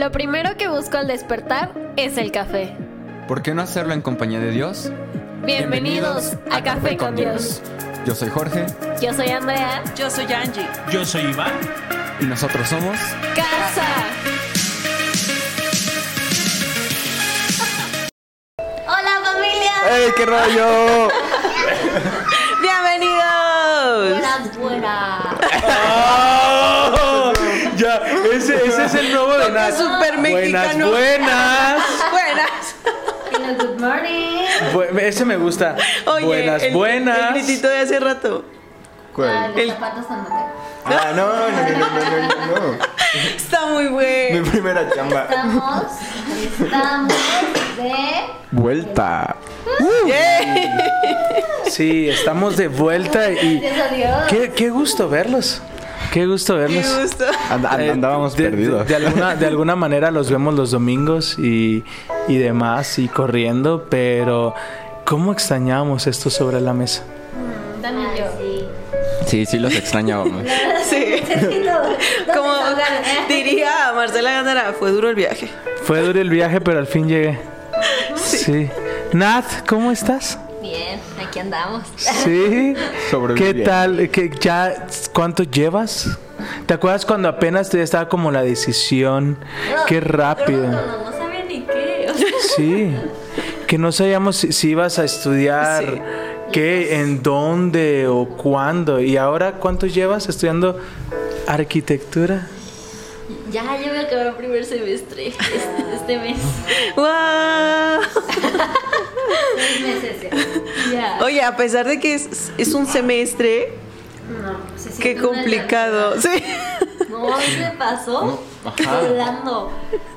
Lo primero que busco al despertar es el café. ¿Por qué no hacerlo en compañía de Dios? Bienvenidos, a, Café con Dios. Yo soy Jorge Yo soy Andrea. Yo soy Angie. Yo soy Iván. y nosotros somos... Casa. Hola familia. ¡Ey, qué rollo! ¡Bienvenidos! Buenas, buenas. Súper Buenas, mexicano. buenas. Buenas. Hello, good morning. Bu- ese me gusta. Oye, buenas, el, buenas. El gritito de hace rato. Ah, ¿Cuál? los El- zapatos Ah, no, no, no, no, no, no, no. Está muy Mi bueno. primera chamba. Estamos, estamos de... Vuelta. Sí, estamos de vuelta y Gracias a Dios. qué, qué gusto verlos. Qué gusto Qué verlos. gusto. And- and- Eh, andábamos de, perdidos. De, de alguna, de alguna manera los vemos los domingos y, y demás y corriendo, pero ¿cómo extrañamos esto sobre la mesa? Yo. Sí, sí los extrañábamos. Sí. Como diría Marcela Gándara, fue duro el viaje. Fue duro el viaje, pero al fin llegué. Sí. Nat, ¿cómo estás? Bien, aquí andamos. Sí. ¿Qué tal? ¿Qué, ya, ¿Cuánto llevas? ¿Te acuerdas cuando apenas te estaba como la decisión? Qué rápido. No, no, no sabía ni qué. o sea, Sí. Que no sabíamos si, si ibas a estudiar, Sí. qué, en dónde o cuándo. ¿Y ahora cuánto llevas estudiando arquitectura? ya, ya voy a acabar el primer semestre este, este mes. ¡Wow! Seis meses ya. Ya. Oye, a pesar de que es, es un semestre, No, se qué complicado. Sí. No, se pasó Ajá. volando.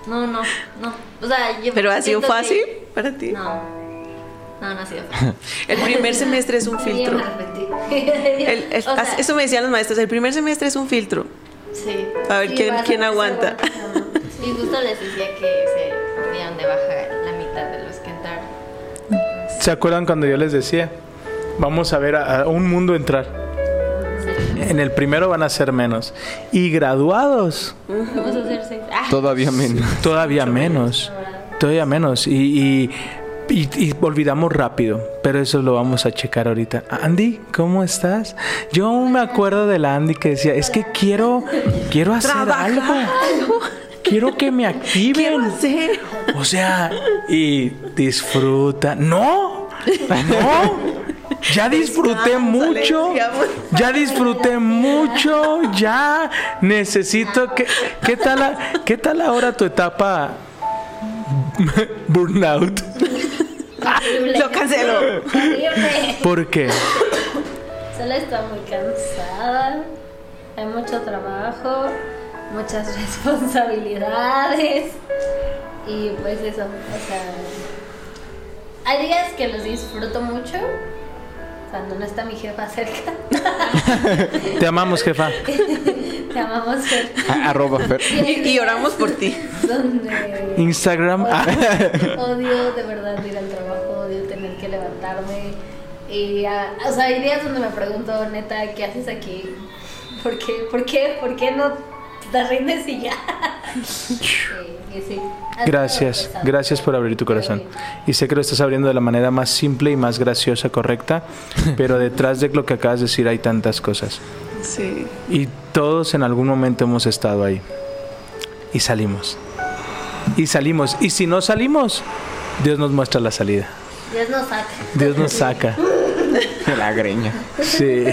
No, no, no. O sea, yo ¿Pero ha sido siento que- fácil para ti? No. No, no ha sido fácil. El primer semestre es un filtro. El- el- O sea, eso me decían los maestros, el primer semestre es un filtro. Sí. A ver, ¿quién- quién aguanta? Y justo les decía que se dieron de baja la mitad de los. ¿Se acuerdan cuando yo les decía? Vamos a ver a, a un mundo entrar. En el primero van a ser menos. Y graduados, Vamos a hacer seis. Ah, Todavía menos. todavía menos. Todavía menos. Y, y, y- y olvidamos rápido. Pero eso lo vamos a checar ahorita. Andy, ¿cómo estás? Yo aún me acuerdo de la Andy que decía, es que quiero, quiero hacer Trabajar. algo. Quiero que me activen. O sea, y disfruta. No, no. Ya disfruté mucho. Ya disfruté mucho. Ya necesito que. ¿Qué tal, a- qué tal ahora tu etapa burnout? Lo cancelo. ¿Por qué? Solo está muy cansada. Hay mucho trabajo, muchas responsabilidades. Y pues eso, o sea. Hay días que los disfruto mucho. Cuando no está mi jefa cerca. Te amamos, jefa. Te amamos Fer. A- Arroba Fer. Y, y oramos por ti. Donde Instagram. Ah, odio de verdad ir al trabajo, odio tener que levantarme. Y, ah, o sea, hay días donde me pregunto, neta, ¿qué haces aquí? ¿Por qué? ¿Por qué? ¿Por qué no te rindes y ya? Gracias, gracias por abrir tu corazón. Y sé que lo estás abriendo de la manera más simple y más graciosa, correcta, pero detrás de lo que acabas de decir hay tantas cosas. Sí. Y todos en algún momento hemos estado ahí. Y salimos. Y salimos. Y si no salimos, Dios nos muestra la salida. Dios nos saca. Dios nos saca. La greña. Sí.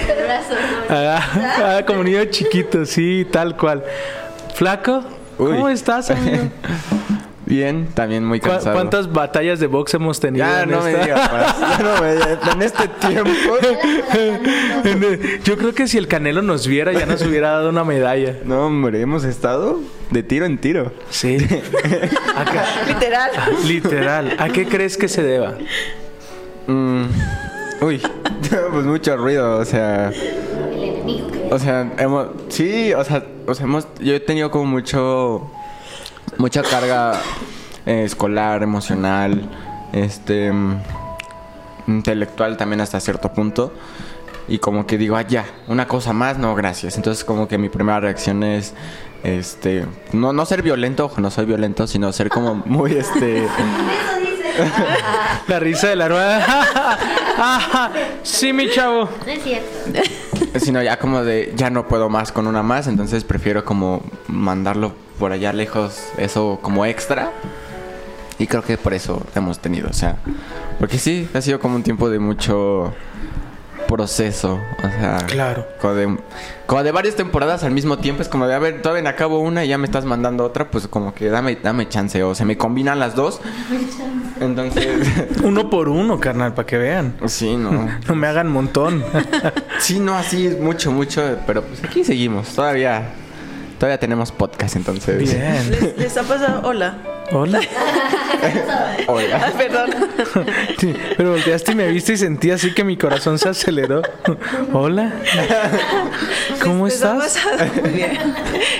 Ah, ah, como niño chiquito, sí, tal cual. Flaco, ¿cómo Uy. estás, amigo? Bien, también muy ¿Cu- cansado. ¿Cuántas batallas de box hemos tenido? Ya en no me esta? digas más. Ya no me digas. En este tiempo. Yo creo que si el Canelo nos viera ya nos hubiera dado una medalla. No, hombre, hemos estado de tiro en tiro. Sí. Acá- Literal. literal. ¿A qué crees que se deba? Mm, uy, pues mucho ruido, o sea, El enemigo que o sea, hemos, sí, o sea, o sea, hemos, yo he tenido como mucho, mucha carga eh, escolar, emocional, este, mm, intelectual también hasta cierto punto. y como que digo, ah, ya, una cosa más, no, gracias. Entonces como que mi primera reacción es, este, no, no ser violento, ojo, no soy violento, sino ser como muy, este... La risa de la rueda. sí, mi chavo. No es cierto. sino ya como de, ya no puedo más con una más, entonces prefiero como mandarlo por allá lejos, eso como extra. Y creo que por eso hemos tenido, o sea, porque sí, ha sido como un tiempo de mucho proceso, o sea, Claro. como de, como de varias temporadas al mismo tiempo, es como de, a ver, todavía me acabo una y ya me estás mandando otra, pues como que dame, dame chance, o se me combinan las dos, entonces, Uno por uno, carnal, para que vean. sí, no, No me hagan montón. sí, no, así es mucho, mucho, pero pues aquí seguimos, todavía, todavía tenemos podcast, entonces, Bien. ¿Les, les ha pasado? Hola. Hola. Hola. Ay, perdón. Sí, pero volteaste y me viste y sentí así que mi corazón se aceleró. Hola. ¿Cómo ¿Les ha estás? pasado? Muy bien.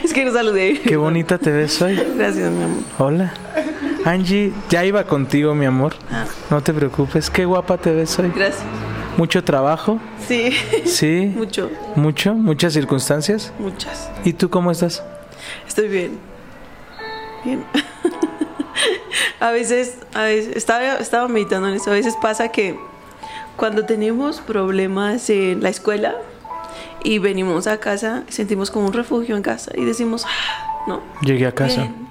Es que no saludé. Qué bonita te ves hoy. Gracias, mi amor. Hola. Angie, ya iba contigo, mi amor. No te preocupes. Qué guapa te ves hoy. Gracias. Mucho trabajo. Sí. Sí. Mucho. Mucho. Muchas circunstancias. Muchas. ¿Y tú cómo estás? Estoy bien. Bien. a veces, a veces, estaba, estaba meditando en eso. A veces pasa que cuando tenemos problemas en la escuela y venimos a casa, sentimos como un refugio en casa y decimos, "Ah", ¿no? Llegué a casa. Bien.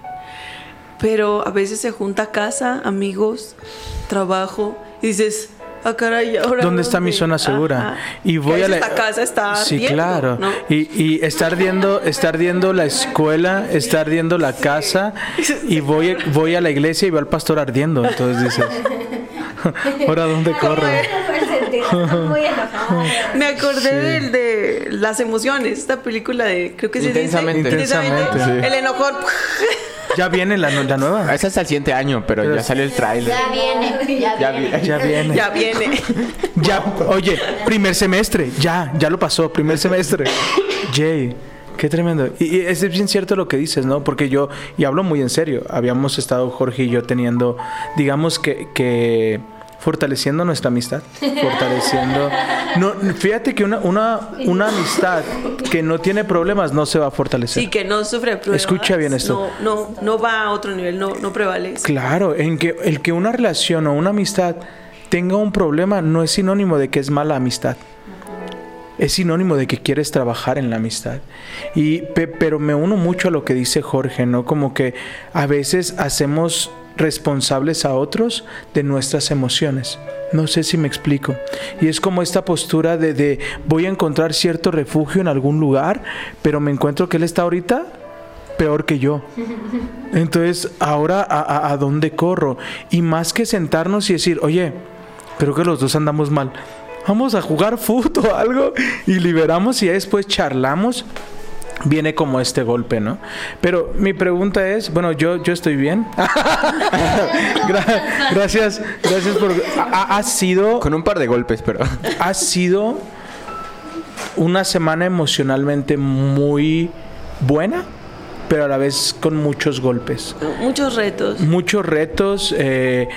Pero a veces se junta casa, amigos, trabajo y dices, ah, caray, ¿ahora ¿Dónde está mi zona segura? Ajá. Y voy a la Esta casa está Sí, ardiendo, claro. ¿no? Y, y está ardiendo, está ardiendo la escuela, está ardiendo la casa y voy, voy a la iglesia y veo al pastor ardiendo. Entonces dices, ¿ahora dónde corro? Me acordé del de las emociones, esta película de, creo que se Intensamente. dice Intensamente, sí. El enojón. Ya viene la, la nueva. Ese es el siguiente año, pero Pero ya salió el tráiler. Ya viene, ya, Ya viene. vi- Ya viene. ya viene. Ya, oye, primer semestre, ya, ya lo pasó, primer semestre. Jay, qué tremendo. Y, y es bien cierto lo que dices, ¿no? Porque yo, y hablo muy en serio, habíamos estado Jorge y yo teniendo, digamos que, que fortaleciendo nuestra amistad, fortaleciendo... No, fíjate que una, una, una amistad que no tiene problemas no se va a fortalecer. Sí, que no sufre pruebas. Escucha bien esto. No, no, no va a otro nivel, no, no prevalece. Claro, en que el que una relación o una amistad tenga un problema no es sinónimo de que es mala amistad. Es sinónimo de que quieres trabajar en la amistad. Y pe- pero me uno mucho a lo que dice Jorge, ¿no? Como que a veces hacemos responsables a otros de nuestras emociones. No sé si me explico. Y es como esta postura de, de voy a encontrar cierto refugio en algún lugar, pero me encuentro que él está ahorita peor que yo. Entonces, ahora, ¿a, a, dónde corro? Y más que sentarnos y decir, oye, creo que los dos andamos mal. Vamos a jugar fútbol o algo y liberamos y ya después charlamos. Viene como este golpe, ¿no? Pero mi pregunta es, bueno, yo, yo estoy bien. Gra- gracias, gracias por... Ha, ha sido Con un par de golpes, pero. ha sido una semana emocionalmente muy buena, pero a la vez con muchos golpes. Muchos retos. Muchos retos. eh,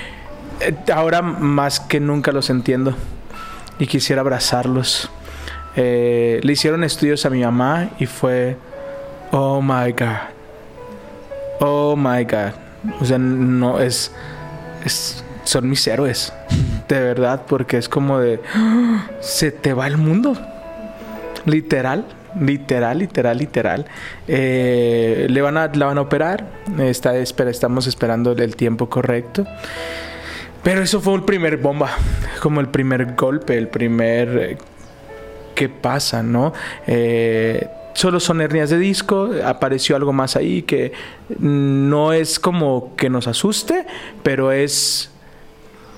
eh, ahora más que nunca los entiendo y quisiera abrazarlos. Eh, le hicieron estudios a mi mamá y fue, oh my god, oh my god. O sea, no es, es son mis héroes, de verdad, porque es como de, se te va el mundo, literal. Literal, literal, literal. Eh, le van a, la van a operar. Está, espera, estamos esperando el tiempo correcto. Pero eso fue el primer bomba, como el primer golpe, el primer eh, qué pasa, ¿no? Eh, solo son hernias de disco, apareció algo más ahí que no es como que nos asuste, pero es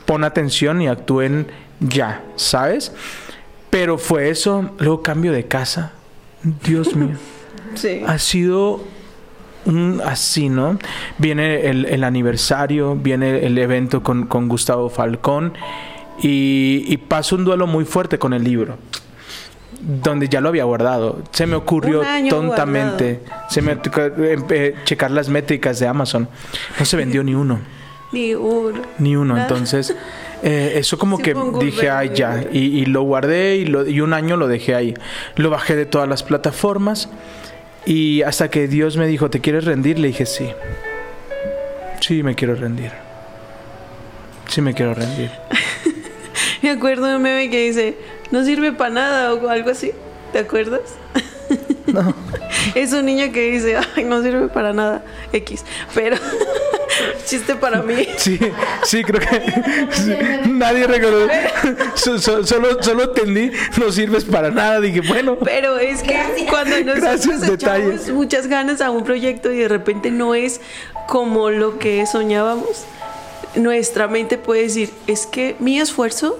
pon atención y actúen ya, ¿sabes? Pero fue eso, luego cambio de casa. Dios mío Sí. ha sido un así, ¿no? Viene el, el aniversario, viene el evento con, con Gustavo Falcón y, y paso un duelo muy fuerte con el libro. Donde ya lo había guardado. Se me ocurrió tontamente. Se me eh, checar las métricas de Amazon. No se vendió ni uno Ni uno. ni uno. Entonces, Eh, eso como Sí, que dije, ay, ya. Y, y lo guardé y, lo- y un año lo dejé ahí. Lo bajé de todas las plataformas. Y hasta que Dios me dijo, ¿te quieres rendir? Le dije, sí. Sí, me quiero rendir. Sí, me quiero rendir. Me acuerdo de un meme que dice, no sirve para nada o algo así. ¿Te acuerdas? No. Es un niño que dice, ay, no sirve para nada, X. Pero, chiste para mí. Sí, sí, creo que sí, nadie. So- so- solo, solo entendí, no sirves para nada. Dije, bueno, Pero es que cuando nosotros Gracias, echamos detalles. muchas ganas a un proyecto y de repente no es como lo que soñábamos, nuestra mente puede decir, es que mi esfuerzo,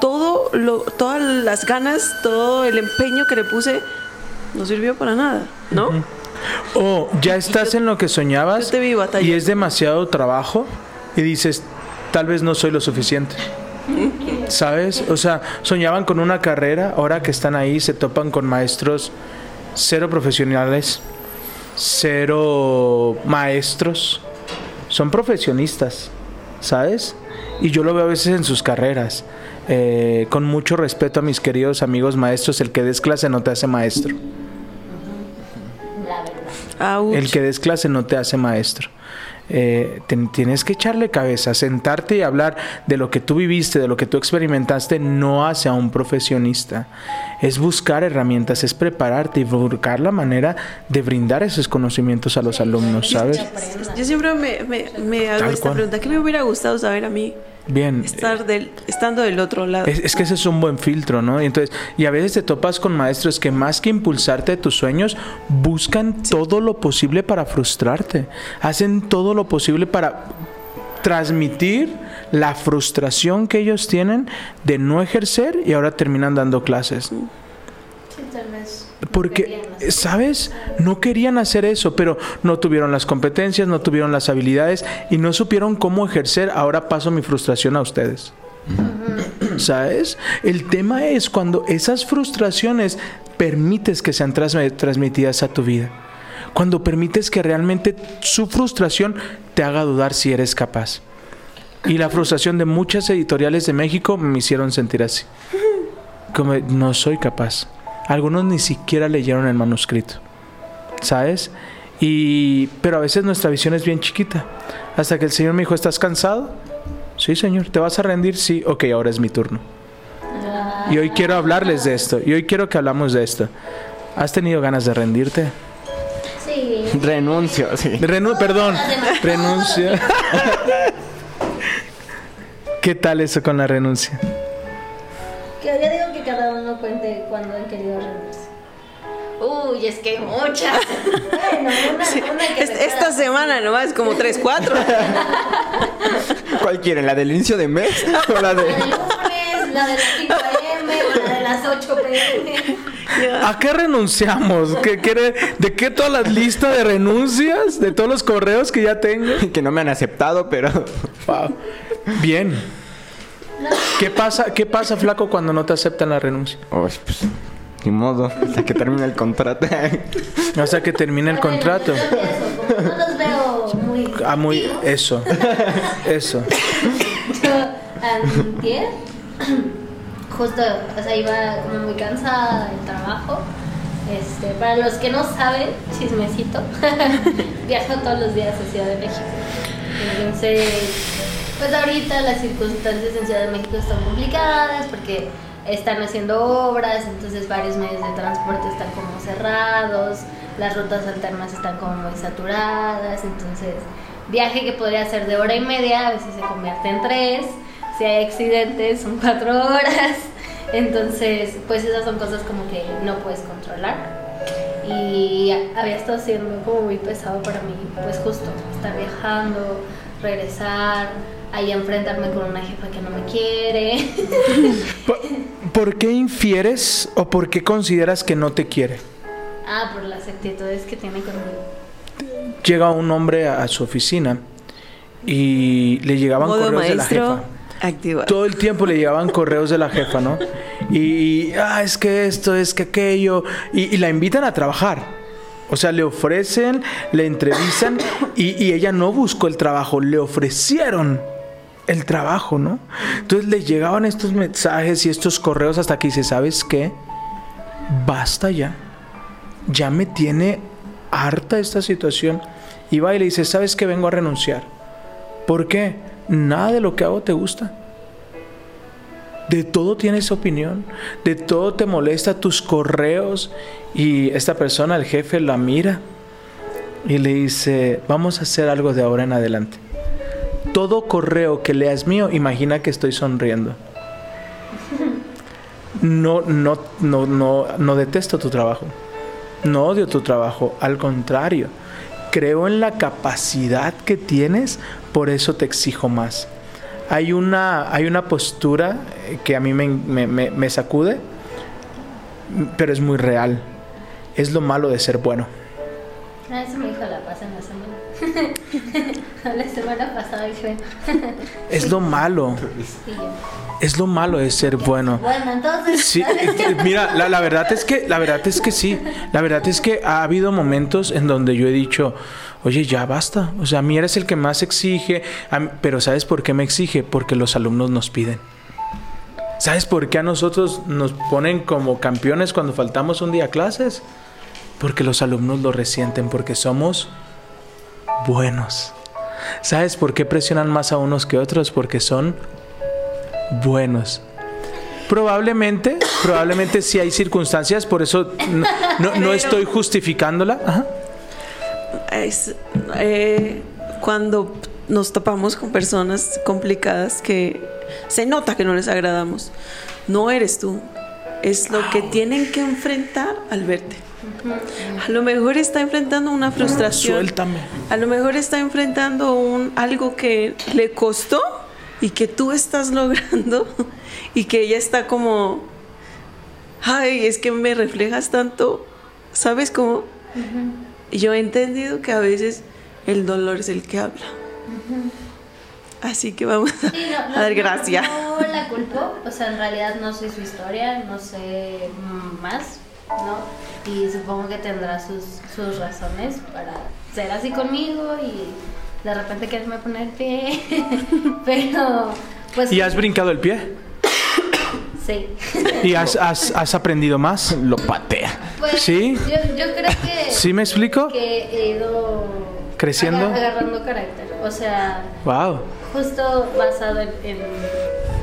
todo lo, todas las ganas, todo el empeño que le puse, no sirvió para nada, ¿no? o ya estás en lo que soñabas yo te vi batallando. y es demasiado trabajo y dices, tal vez no soy lo suficiente. ¿Sabes? O sea, soñaban con una carrera, ahora que están ahí se topan con maestros cero profesionales, cero maestros, son profesionistas, ¿sabes? Y yo lo veo a veces en sus carreras. Eh, con mucho respeto a mis queridos amigos maestros, el que des clase no te hace maestro. El que des clase no te hace maestro. Eh, tienes que echarle cabeza, sentarte y hablar de lo que tú viviste, de lo que tú experimentaste, no hace a un profesionista. Es buscar herramientas, es prepararte y buscar la manera de brindar esos conocimientos a los alumnos, ¿sabes? Yo siempre me, me- me hago Tal esta cual. pregunta, ¿qué me hubiera gustado saber a mí? Bien. Estar del, estando del otro lado. Es, es que ese es un buen filtro, ¿no? Y entonces, y a veces te topas con maestros que más que impulsarte tus sueños, buscan todo lo posible para frustrarte. Hacen todo lo posible para transmitir la frustración que ellos tienen de no ejercer y ahora terminan dando clases. Sí. Porque. ¿sabes? No querían hacer eso, pero no tuvieron las competencias, no tuvieron las habilidades y no supieron cómo ejercer. Ahora paso mi frustración a ustedes. ¿Sabes? El tema es cuando esas frustraciones permites que sean transmitidas a tu vida. Cuando permites que realmente su frustración te haga dudar si eres capaz. Y la frustración de muchas editoriales de México me hicieron sentir así. Como no soy capaz. Algunos ni siquiera leyeron el manuscrito. ¿Sabes? Y pero a veces nuestra visión es bien chiquita. Hasta que el Señor me dijo, ¿estás cansado? Sí, Señor. ¿Te vas a rendir? Sí. Ok, ahora es mi turno. Y hoy quiero hablarles de esto. Y hoy quiero que hablamos de esto. ¿Has tenido ganas de rendirte? Sí. Renuncio, sí. Renu- perdón, renuncia. ¿Qué tal eso con la renuncia? Que cuente cuando han querido rendirse. Uy, es que hay muchas. Bueno, una, Sí, una que es- recuerda- esta semana nomás, como 3, 4. ¿Cuál quieren? ¿La del inicio de mes? ¿O la La de.? del lunes, la de las 5 am o la de las 8 pm. ¿A qué renunciamos? ¿Qué quiere, ¿De qué todas las listas de renuncias? ¿De todos los correos que ya tengo? que no me han aceptado, pero. Wow. Bien. ¿Qué pasa, ¿Qué pasa, flaco, cuando no te aceptan la renuncia? Uy, pues. Ni modo, hasta que termine el contrato. Hasta que termine el contrato. No los veo muy. Ah, muy. Eso. Eso. Antier, justo, o sea, iba como muy cansada del trabajo. Este, para los que no saben, chismecito, viajo todos los días a Ciudad de México. Entonces, pues ahorita las circunstancias en Ciudad de México están complicadas porque están haciendo obras, entonces varios medios de transporte están como cerrados, las rutas alternas están como muy saturadas, entonces viaje que podría ser de hora y media a veces se convierte en tres, si hay accidentes son cuatro horas, entonces pues esas son cosas como que no puedes controlar. Y había estado siendo como muy pesado para mí, pues justo estar viajando, regresar, ahí enfrentarme con una jefa que no me quiere. ¿Por, por qué infieres o por qué consideras que no te quiere? ah, por las actitudes que tiene conmigo. Llega un hombre a, a su oficina y le llegaban Modo correos de la maestro, jefa. activa. Todo el tiempo le llegaban correos de la jefa, ¿no? Y, ah, es que esto, es que aquello. Y, y la invitan a trabajar. O sea, le ofrecen, le entrevistan y, y ella no buscó el trabajo, le ofrecieron el trabajo, ¿no? Entonces le llegaban estos mensajes y estos correos hasta que dice, ¿sabes qué? Basta ya. Ya me tiene harta esta situación. Y va y le dice, ¿sabes qué? Vengo a renunciar. ¿Por qué? Nada de lo que hago te gusta. De todo tienes opinión, de todo te molesta tus correos y esta persona, el jefe, la mira y le dice, vamos a hacer algo de ahora en adelante. Todo correo que leas mío, imagina que estoy sonriendo. No, no, no, no, no detesto tu trabajo. No odio tu trabajo. Al contrario, creo en la capacidad que tienes, por eso te exijo más. Hay una, hay una postura que a mí me, me, me, me sacude, pero es muy real. Es lo malo de ser bueno. Ah, eso me dijo la paz en la semana. la semana pasada dije. Es lo malo. Y yo, Es lo malo de ser bueno. Bueno, entonces. Sí, mira, la, la verdad es que, la verdad es que sí. La verdad es que ha habido momentos en donde yo he dicho, oye, ya basta. O sea, a mí eres el que más exige. mí- pero ¿sabes por qué me exige? Porque los alumnos nos piden. ¿Sabes por qué a nosotros nos ponen como campeones cuando faltamos un día a clases? Porque los alumnos lo resienten, porque somos buenos. ¿Sabes por qué presionan más a unos que otros? Porque son buenos. Probablemente, probablemente sí hay circunstancias, por eso no, no- no estoy justificándola. Ajá. es eh, cuando nos topamos con personas complicadas que se nota que no les agradamos. No eres tú, es lo que tienen que enfrentar al verte. A lo mejor está enfrentando una frustración. Suéltame. A lo mejor está enfrentando un algo que le costó y que tú estás logrando y que ella está como ay, es que me reflejas tanto, ¿sabes cómo? Yo he entendido que a veces el dolor es el que habla. Así que vamos a, Sí, no, no, a dar no, gracia. No la culpo, o sea, en realidad no sé su historia, no sé más, ¿no? Y supongo que tendrá sus, sus razones para ser así conmigo y de repente quererme poner pie. Pero, pues. ¿Y has brincado el pie? Sí. ¿Y has, has- has aprendido más? Lo patea. Pues, ¿Sí? Yo, yo creo que. ¿Sí me explico? Que he ido. ¿Creciendo? aga- agarrando carácter. O sea. Wow. justo basado en, en,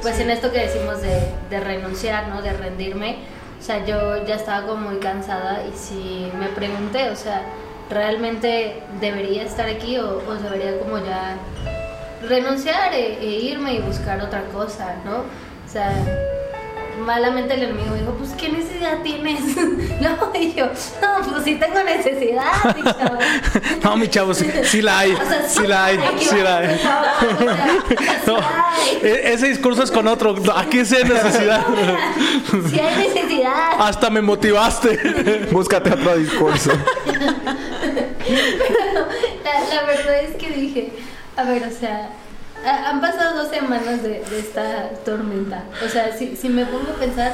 pues en esto que decimos de, de renunciar, ¿no? De rendirme. O sea, yo ya estaba como muy cansada y si me pregunté, o sea, ¿realmente debería estar aquí o, o debería como ya renunciar e, e irme y buscar otra cosa, ¿no? O sea, malamente el enemigo dijo, pues ¿qué necesidad tienes? no, y yo, no, pues sí tengo necesidad, mi chavo". No, mi chavo, sí, sí la hay. O sea, Sí la hay. aquí Sí la hay. No, sí hay. e- ese discurso es con otro. Aquí sí hay necesidad. Si hay necesidad. Hasta me motivaste. Búscate otro discurso. La, la verdad es que dije, a ver, o sea, han pasado dos semanas de, de esta tormenta. O sea, si, si me pongo a pensar,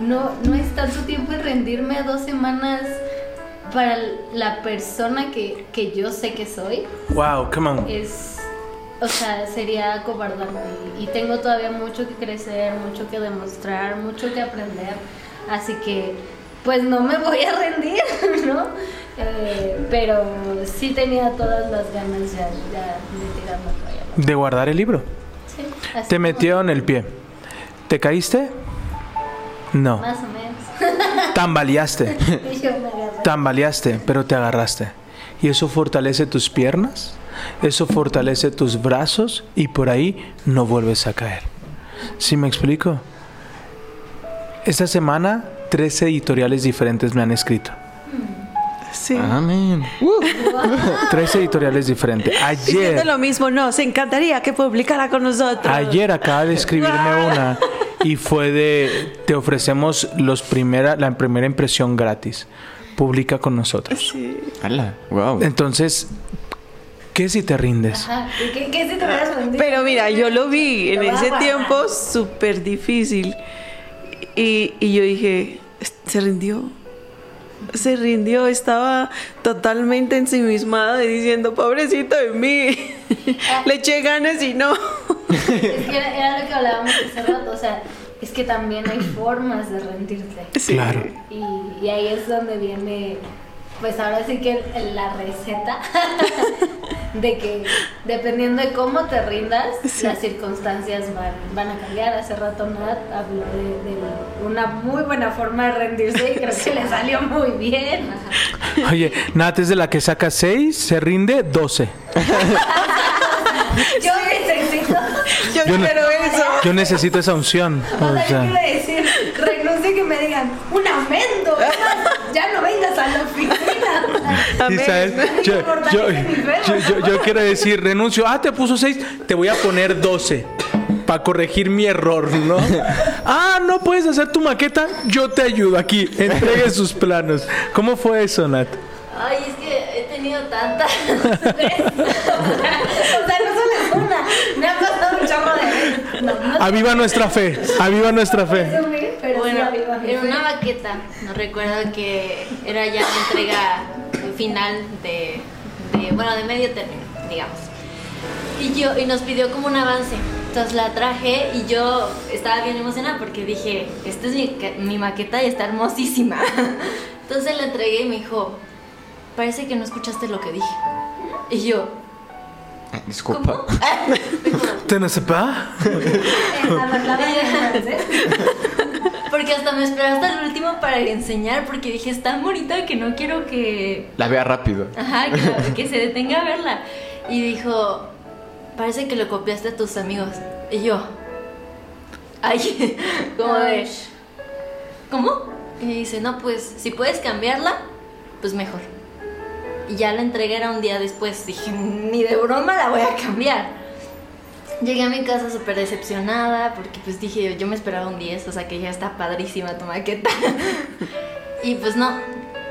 no, no es tanto tiempo en rendirme a dos semanas para la persona que, que yo sé que soy. Wow, come on. Es, o sea, sería cobardarme. Y, y tengo todavía mucho que crecer, mucho que demostrar, mucho que aprender. Así que, pues no me voy a rendir, ¿no? Eh, pero sí tenía todas las ganas ya, ya de tirar la toalla. De guardar el libro. Sí, así Te como- metieron el pie. ¿Te caíste? No. Más o menos. Tambaleaste. Tambaleaste, pero te agarraste. Y eso fortalece tus piernas, eso fortalece tus brazos y por ahí no vuelves a caer. ¿Sí me explico? Esta semana, tres editoriales diferentes me han escrito. Sí. Amén. Tres editoriales diferentes. Diciendo Ayer, lo mismo, nos encantaría que publicara con nosotros. ayer acaba de escribirme una y fue de te ofrecemos los primera, la primera impresión gratis. Publica con nosotros. Hala. Wow. Entonces, ¿qué si te rindes? Ajá. ¿Y qué, qué si te rendido? Pero mira, yo lo vi en ese tiempo súper difícil. Y, y yo dije, se rindió. se rindió, estaba totalmente ensimismado y diciendo, pobrecito de mí, le eché ganas y no. Es que era, era lo que hablábamos hace rato, o sea, es que también hay formas de rendirte. Sí. Claro. Y, y ahí es donde viene, pues ahora sí que la receta de que dependiendo de cómo te rindas, Sí. las circunstancias van, van a cambiar. Hace rato Nat habló de, de una muy buena forma de rendirse y creo que le salió muy bien. Oye, Nat es de la que saca 6, se rinde 12. Yo necesito, Yo, Yo no- eso. Yo necesito esa unción. o O sea, yo sea, quiero decir, renuncio y que me digan, un aumento, ya no vengas a la oficina. Yo, quiero decir, renuncio. Ah, te puso 6, te voy a poner 12. Para corregir mi error, ¿no? Ah, no puedes hacer tu maqueta. Yo te ayudo aquí. Entregue sus planos. ¿Cómo fue eso, Nat? Ay, es que he tenido tantas. o sea, no solo es una. Me ha pasado un chorro de. No, no Aviva nuestra fe. Aviva nuestra fe. sí Bueno, aviva en una maqueta, nos recuerdo que era ya la entrega final de, de, bueno, de medio término, digamos. Y yo, y nos pidió como un avance. Entonces la traje y yo estaba bien emocionada porque dije, esta es mi, mi maqueta y está hermosísima. Entonces la entregué y me dijo, parece que no escuchaste lo que dije. Y yo, Disculpa. ¿cómo? Me dijo, ¿Te no sepa? Porque hasta me esperé hasta el último para enseñar porque dije, es tan bonita que no quiero que, La vea rápido. Ajá, que, que se detenga a verla. Y dijo, parece que lo copiaste a tus amigos. Y yo, ay, como de, ¿cómo? Y dice, no, pues si puedes cambiarla, pues mejor. Y ya la entregué era un día después. Dije, ni de broma la voy a cambiar. Llegué a mi casa súper decepcionada porque pues dije, yo me esperaba un 10, o sea que ya está padrísima tu maqueta. y pues no.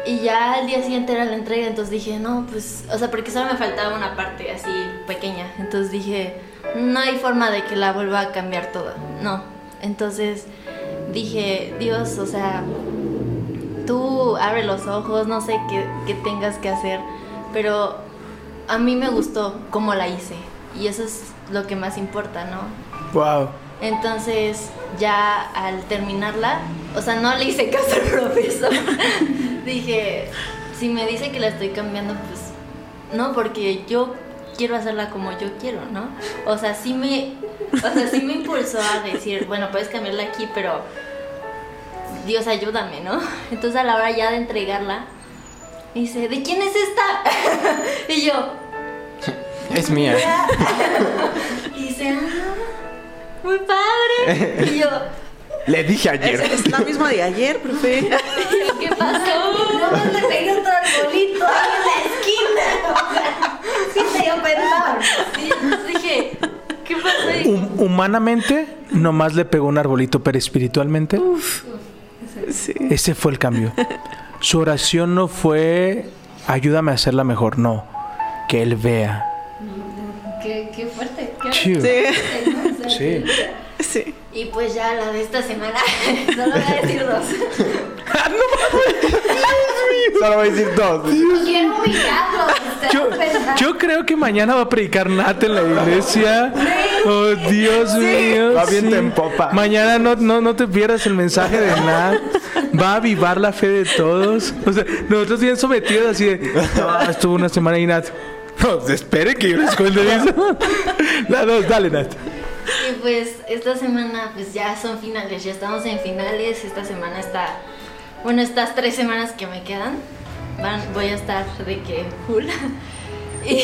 Y ya al día siguiente era la entrega, entonces dije, no, pues, o sea, porque solo me faltaba una parte así pequeña. Entonces dije, no hay forma de que la vuelva a cambiar toda. No. Entonces dije, Dios, o sea, tú abre los ojos, no sé qué, qué tengas que hacer, pero a mí me gustó cómo la hice y eso es lo que más importa, ¿no? Wow. Entonces ya al terminarla, o sea, no le hice caso al profesor, dije, si me dice que la estoy cambiando, pues no, porque yo quiero hacerla como yo quiero, ¿no? O sea, sí me, o sea, sí me impulsó a decir, bueno, puedes cambiarla aquí, pero Dios ayúdame, ¿no? Entonces a la hora ya de entregarla, dice, ¿de quién es esta? y yo, Es mía. y dice, "Ah, muy padre. Y yo, Le dije ayer. es la misma de ayer, profe. ¿qué pasó? No le pegué otro arbolito ahí en la esquina. Sí te dio. Y entonces dije, ¿qué pasó? Hum- humanamente, nomás le pegó un arbolito, pero espiritualmente, Sí. ese fue el cambio. Su oración no fue, ayúdame a hacerla mejor, no. Que él vea. Qué, qué fuerte. Qué. Sí. Sí. Sí. Y pues ya la de esta semana, solo voy a decir dos. Solo voy a decir dos. Quiero humillarlo. Yo, yo creo que mañana va a predicar Nat en la iglesia. Oh, Dios mío. Va viento en popa. Mañana no, no, no te pierdas el mensaje de Nat. Va a avivar la fe de todos. O sea, nosotros bien sometidos así de. "No, estuvo una semana y Nat. No, espere que yo les cuente eso. La dos, dale, Nat. Y pues esta semana pues ya son finales, ya estamos en finales, esta semana está, bueno, estas tres semanas que me quedan, van, voy a estar de que full. Y,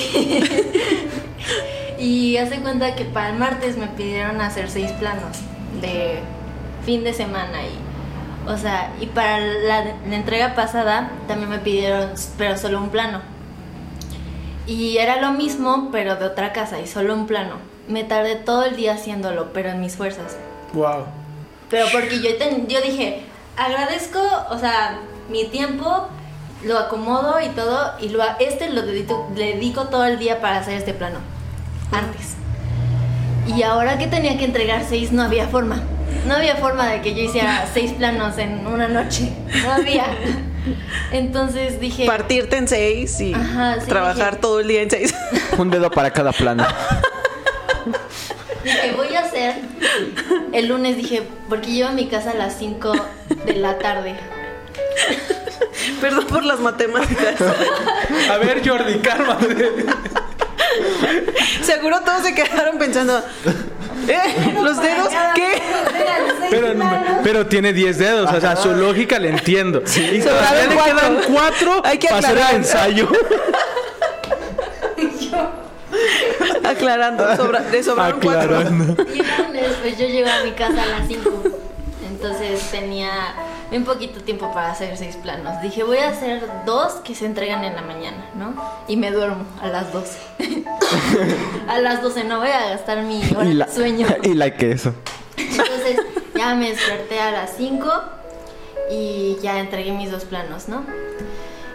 y hace cuenta que para el martes me pidieron hacer seis planos de fin de semana y, o sea, y para la, la entrega pasada también me pidieron, pero solo un plano. Y era lo mismo, pero de otra casa y solo un plano. Me tardé todo el día haciéndolo, pero en mis fuerzas. Wow. Pero porque yo, ten- yo dije, agradezco, o sea, mi tiempo, lo acomodo y todo, y lo, este lo dedico, le dedico todo el día para hacer este plano. Antes. Y ahora que tenía que entregar seis, no había forma. No había forma de que yo hiciera seis planos en una noche. No había. Entonces dije, Partirte en seis y Ajá, sí, trabajar dije- todo el día en seis. Un dedo para cada plano. dije, voy a hacer. El lunes dije, porque llevo a mi casa a las 5 de la tarde. Perdón por las matemáticas. A ver, Jordi, cálmate. Seguro todos se quedaron pensando, ¿eh? ¿Los dedos? ¿Qué? Pero, pero tiene 10 dedos, o sea, su lógica la entiendo. Y todavía le quedan cuatro. 4 Hay que para hacer el ensayo. Aclarando, sobra, le sobraron cuatro. Aclarando. Y el lunes, pues yo llego a mi casa a las 5. Entonces tenía un poquito tiempo para hacer seis planos. Dije, voy a hacer dos que se entregan en la mañana, ¿no? Y me duermo a las 12. a las 12 no voy a gastar mi hora y, la, de sueño. y la queso. Entonces ya me desperté a las 5 y ya entregué mis dos planos, ¿no?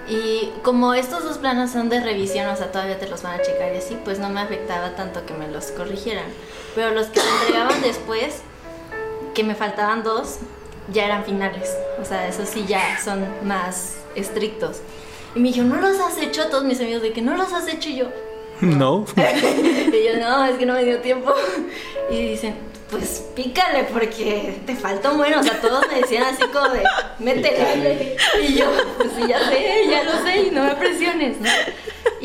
Y como estos dos planos son de revisión, o sea, todavía te los van a checar y así, pues no me afectaba tanto que me los corrigieran. Pero los que se entregaban después, que me faltaban dos, ya eran finales. O sea, esos sí ya son más estrictos. Y me dijeron, ¿no los has hecho? Todos mis amigos de que no los has hecho y yo. No. Y yo, no, es que no me dio tiempo. Y dicen, pues pícale porque te falta un bueno. O sea, todos me decían así como de, métele. Y yo, pues sí, ya sé, ya lo sé y no me presiones, ¿no?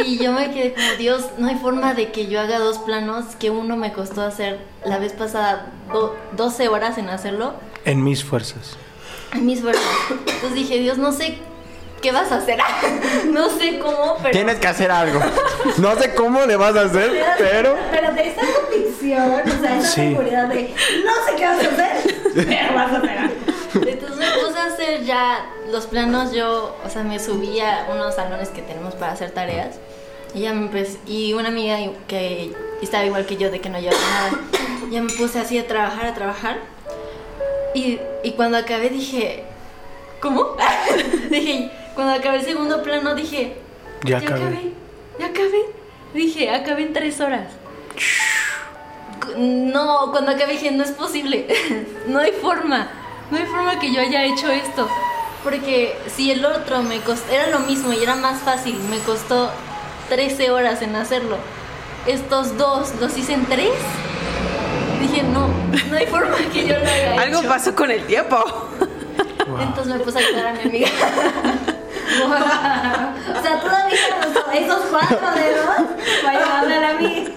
Y yo me quedé como, Dios, no hay forma de que yo haga dos planos que uno me costó hacer la vez pasada do- 12 horas en hacerlo. En mis fuerzas. En mis fuerzas. Entonces dije, Dios, no sé qué vas a hacer. no sé cómo, pero... Tienes que hacer algo. No sé cómo le vas a hacer, pero. Pero de esa convicción, o sea, esa Sí. seguridad de no sé qué vas a hacer, pero vas a hacer algo. Entonces me puse a hacer ya los planos, yo, o sea, me subí a unos salones que tenemos para hacer tareas. Y ya me empecé, y una amiga que estaba igual que yo de que no llevaba nada, ya me puse así a trabajar, a trabajar. Y, y cuando acabé dije, ¿cómo? dije, cuando acabé el segundo plano dije, Ya acabé. ya acabé. Dije, acabé en tres horas. No, cuando acabé dije, no es posible. no hay forma. No hay forma que yo haya hecho esto. Porque si el otro me costó, era lo mismo y era más fácil, me costó 13 horas en hacerlo. Estos dos los hice en tres. Dije, no, no hay forma que yo lo haya Algo hecho. pasó con el tiempo. Entonces me puse a ayudar a mi amiga. O sea, todavía usó esos cuatro dedos para ayudarle a amiga.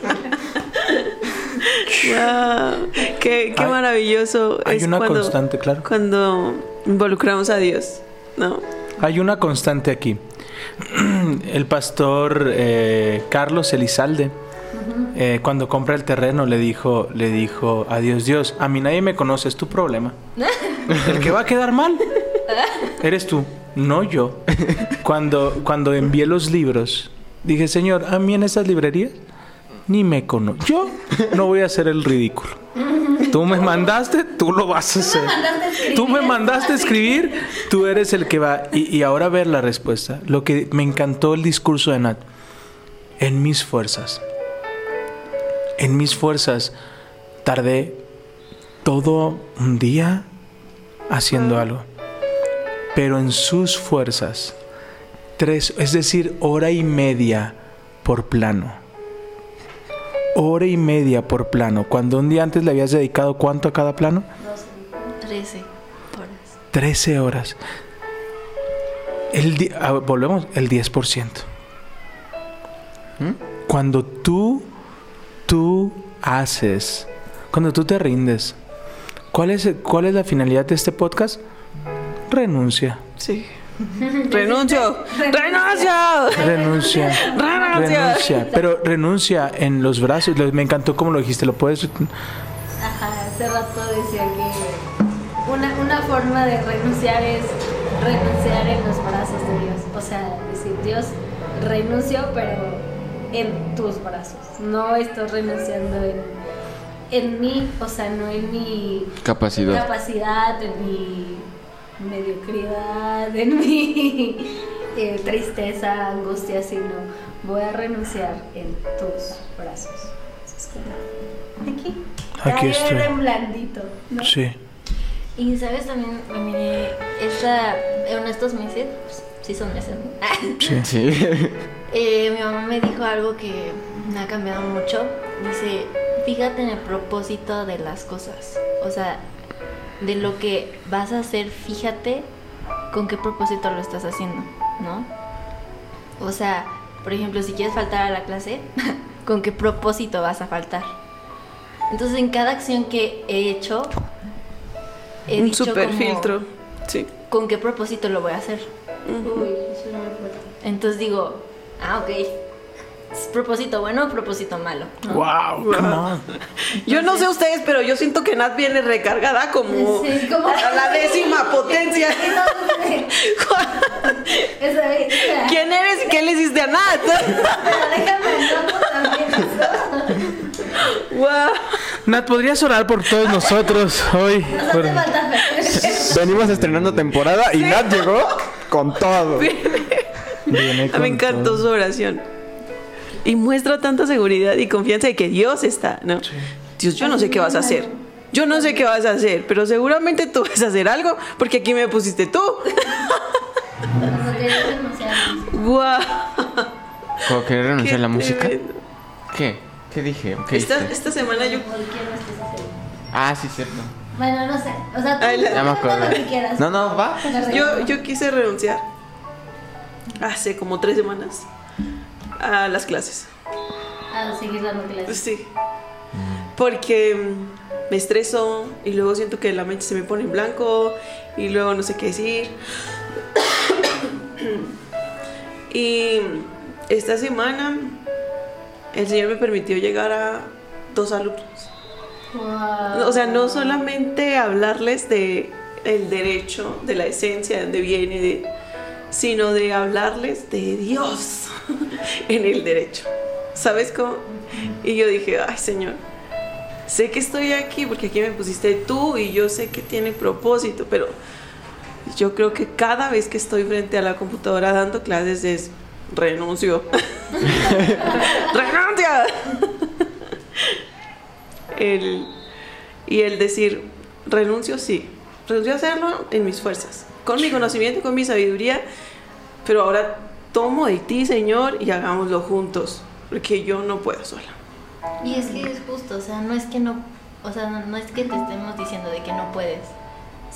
Wow, qué, qué Hay- maravilloso hay es una cuando, constante, claro. cuando involucramos a Dios, ¿no? Hay una constante aquí. El pastor eh, Carlos Elizalde, eh, cuando compra el terreno, le dijo, le dijo a Dios, Dios, a mí nadie me conoce, es tu problema. El que va a quedar mal eres tú, no yo. Cuando, cuando envié los libros, dije, Señor, a mí en esas librerías ni me conozco. Yo no voy a hacer el ridículo. Tú me mandaste, tú lo vas a hacer. Tú me mandaste a escribir, tú eres el que va. Y, y ahora ver la respuesta. Lo que me encantó el discurso de Nat. En mis fuerzas. En mis fuerzas tardé todo un día haciendo algo. Pero en sus fuerzas, tres, es decir, hora y media por plano. Hora y media por plano. Cuando un día antes le habías dedicado cuánto a cada plano? 13 horas. 13 horas. El di- ah, volvemos, el 10%. Cuando tú, tú haces, cuando tú te rindes, ¿cuál es, ¿cuál es la finalidad de este podcast? Renuncia. Sí. Renuncio. Renuncio. Renuncia. Renuncia. Renuncia. Pero renuncia en los brazos. Me encantó como lo dijiste. ¿Lo puedes? Ajá, hace rato decía que una, una forma de renunciar es renunciar en los brazos de Dios. O sea, decir, Dios, renuncio, pero en tus brazos. No estoy renunciando en, en mí, o sea, no en mi Capacidad. capacidad, en mi mediocridad, en mi eh, tristeza, angustia, sino voy a renunciar en tus brazos. Es como, aquí. Aquí estoy. en blandito, ¿no? Sí. Y sabes también, miré esta, en estos meses, pues, sí son meses, ¿no? Sí. Sí. Eh, mi mamá me dijo algo que me ha cambiado mucho. Dice, fíjate en el propósito de las cosas. O sea, de lo que vas a hacer, fíjate con qué propósito lo estás haciendo, ¿no? O sea, por ejemplo, si quieres faltar a la clase, ¿con qué propósito vas a faltar? Entonces, en cada acción que he hecho, he Un dicho super como, filtro. Sí. ¿Con qué propósito lo voy a hacer? Uy, eso es muy fuerte. Entonces digo, ah, ok. ¿Es propósito bueno o propósito malo? ¿no? Wow, come on. Yo no sé ustedes, pero yo siento que Nat viene recargada como Sí, como- a la décima potencia. ¿Quién eres y qué le hiciste a Nat? Pero déjame no también eso. Guau. Nat, ¿podrías orar por todos nosotros hoy? No Por-. Venimos estrenando temporada y Nat llegó con todo. Con Me encantó todo. su oración. Y muestra tanta seguridad y confianza de que Dios está, ¿no? Dios, yo no sé qué vas a hacer. Yo no sé qué vas a hacer, pero seguramente tú vas a hacer algo porque aquí me pusiste tú. ¡Guau! ¿Cómo querer renunciar a la música? ¿Qué? ¿Qué dije? ¿Qué Esta, semana yo ¿Por qué no? Ah, sí, cierto. Bueno, no sé. O sea, tú Ay, la- quieras. No, no, va. Yo, yo quise renunciar hace como tres semanas a las clases. A seguir dando clases. Sí. Porque mm, me estreso y luego siento que la mente se me pone en blanco y luego no sé qué decir. y esta semana el Señor me permitió llegar a dos alumnos. Wow. O sea, no solamente hablarles de el derecho, de la esencia, de dónde viene, de- sino de hablarles de Dios en el derecho. ¿Sabes cómo? Y yo dije, ay Señor, sé que estoy aquí porque aquí me pusiste tú y yo sé que tiene propósito, pero yo creo que cada vez que estoy frente a la computadora dando clases es renuncio. ¡Renuncia! el, y el decir, renuncio sí, renuncio a hacerlo en mis fuerzas, con mi conocimiento, con mi sabiduría, pero ahora tomo de ti, Señor, y hagámoslo juntos, porque yo no puedo sola. Y es que es justo, o sea, no es que no, o sea, no, no es que te estemos diciendo de que no puedes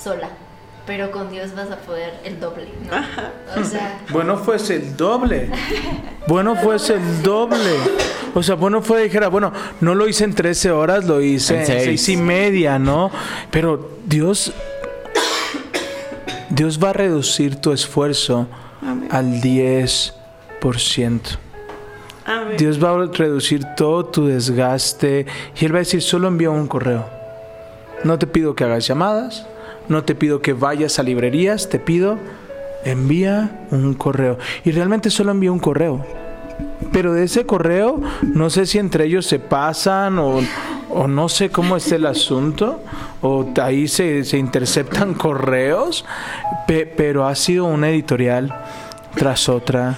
sola, pero con Dios vas a poder el doble, ¿no? O sea, Bueno fuese el doble. Bueno fuese el doble. O sea, bueno fue, dijera, bueno, no lo hice en 13 horas, lo hice En en seis. seis y media, ¿no? Pero Dios, Dios va a reducir tu esfuerzo Amén. al 10%. Amén. Dios va a reducir todo tu desgaste y Él va a decir, solo envía un correo. No te pido que hagas llamadas, no te pido que vayas a librerías, te pido, envía un correo. Y realmente solo envía un correo. Pero de ese correo, no sé si entre ellos se pasan o, o no sé cómo es el asunto, o ahí se, se interceptan correos, pe- pero ha sido una editorial tras otra,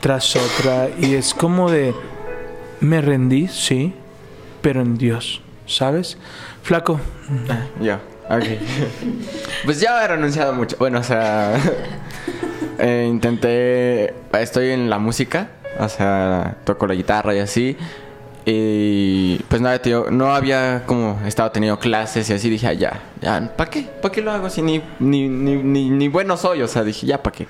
tras otra, y es como de, me rendí, sí, pero en Dios, ¿sabes? Flaco, Ya, ok. pues ya he renunciado mucho. Bueno, o sea, eh, intenté. Estoy en la música, o sea, toco la guitarra y así. Y pues había, tenido- no había como estado teniendo clases y así. Dije, ah, ya, ya, ¿para qué? ¿Para qué lo hago si ni, ni, ni, ni, ni bueno soy? O sea, dije, ya, ¿para qué?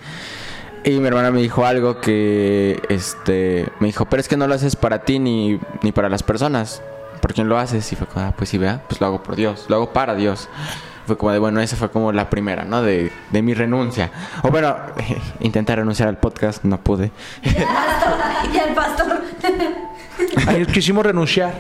Y mi hermana me dijo algo que, este, me dijo, pero es que no lo haces para ti ni, ni para las personas. ¿Por quién lo haces? Y fue ah, pues sí, vea, pues lo hago por Dios, lo hago para Dios. Fue como de, bueno, esa fue como la primera, ¿no? De, de mi renuncia. O bueno, intenté renunciar al podcast, no pude. y el pastor. ayer quisimos renunciar.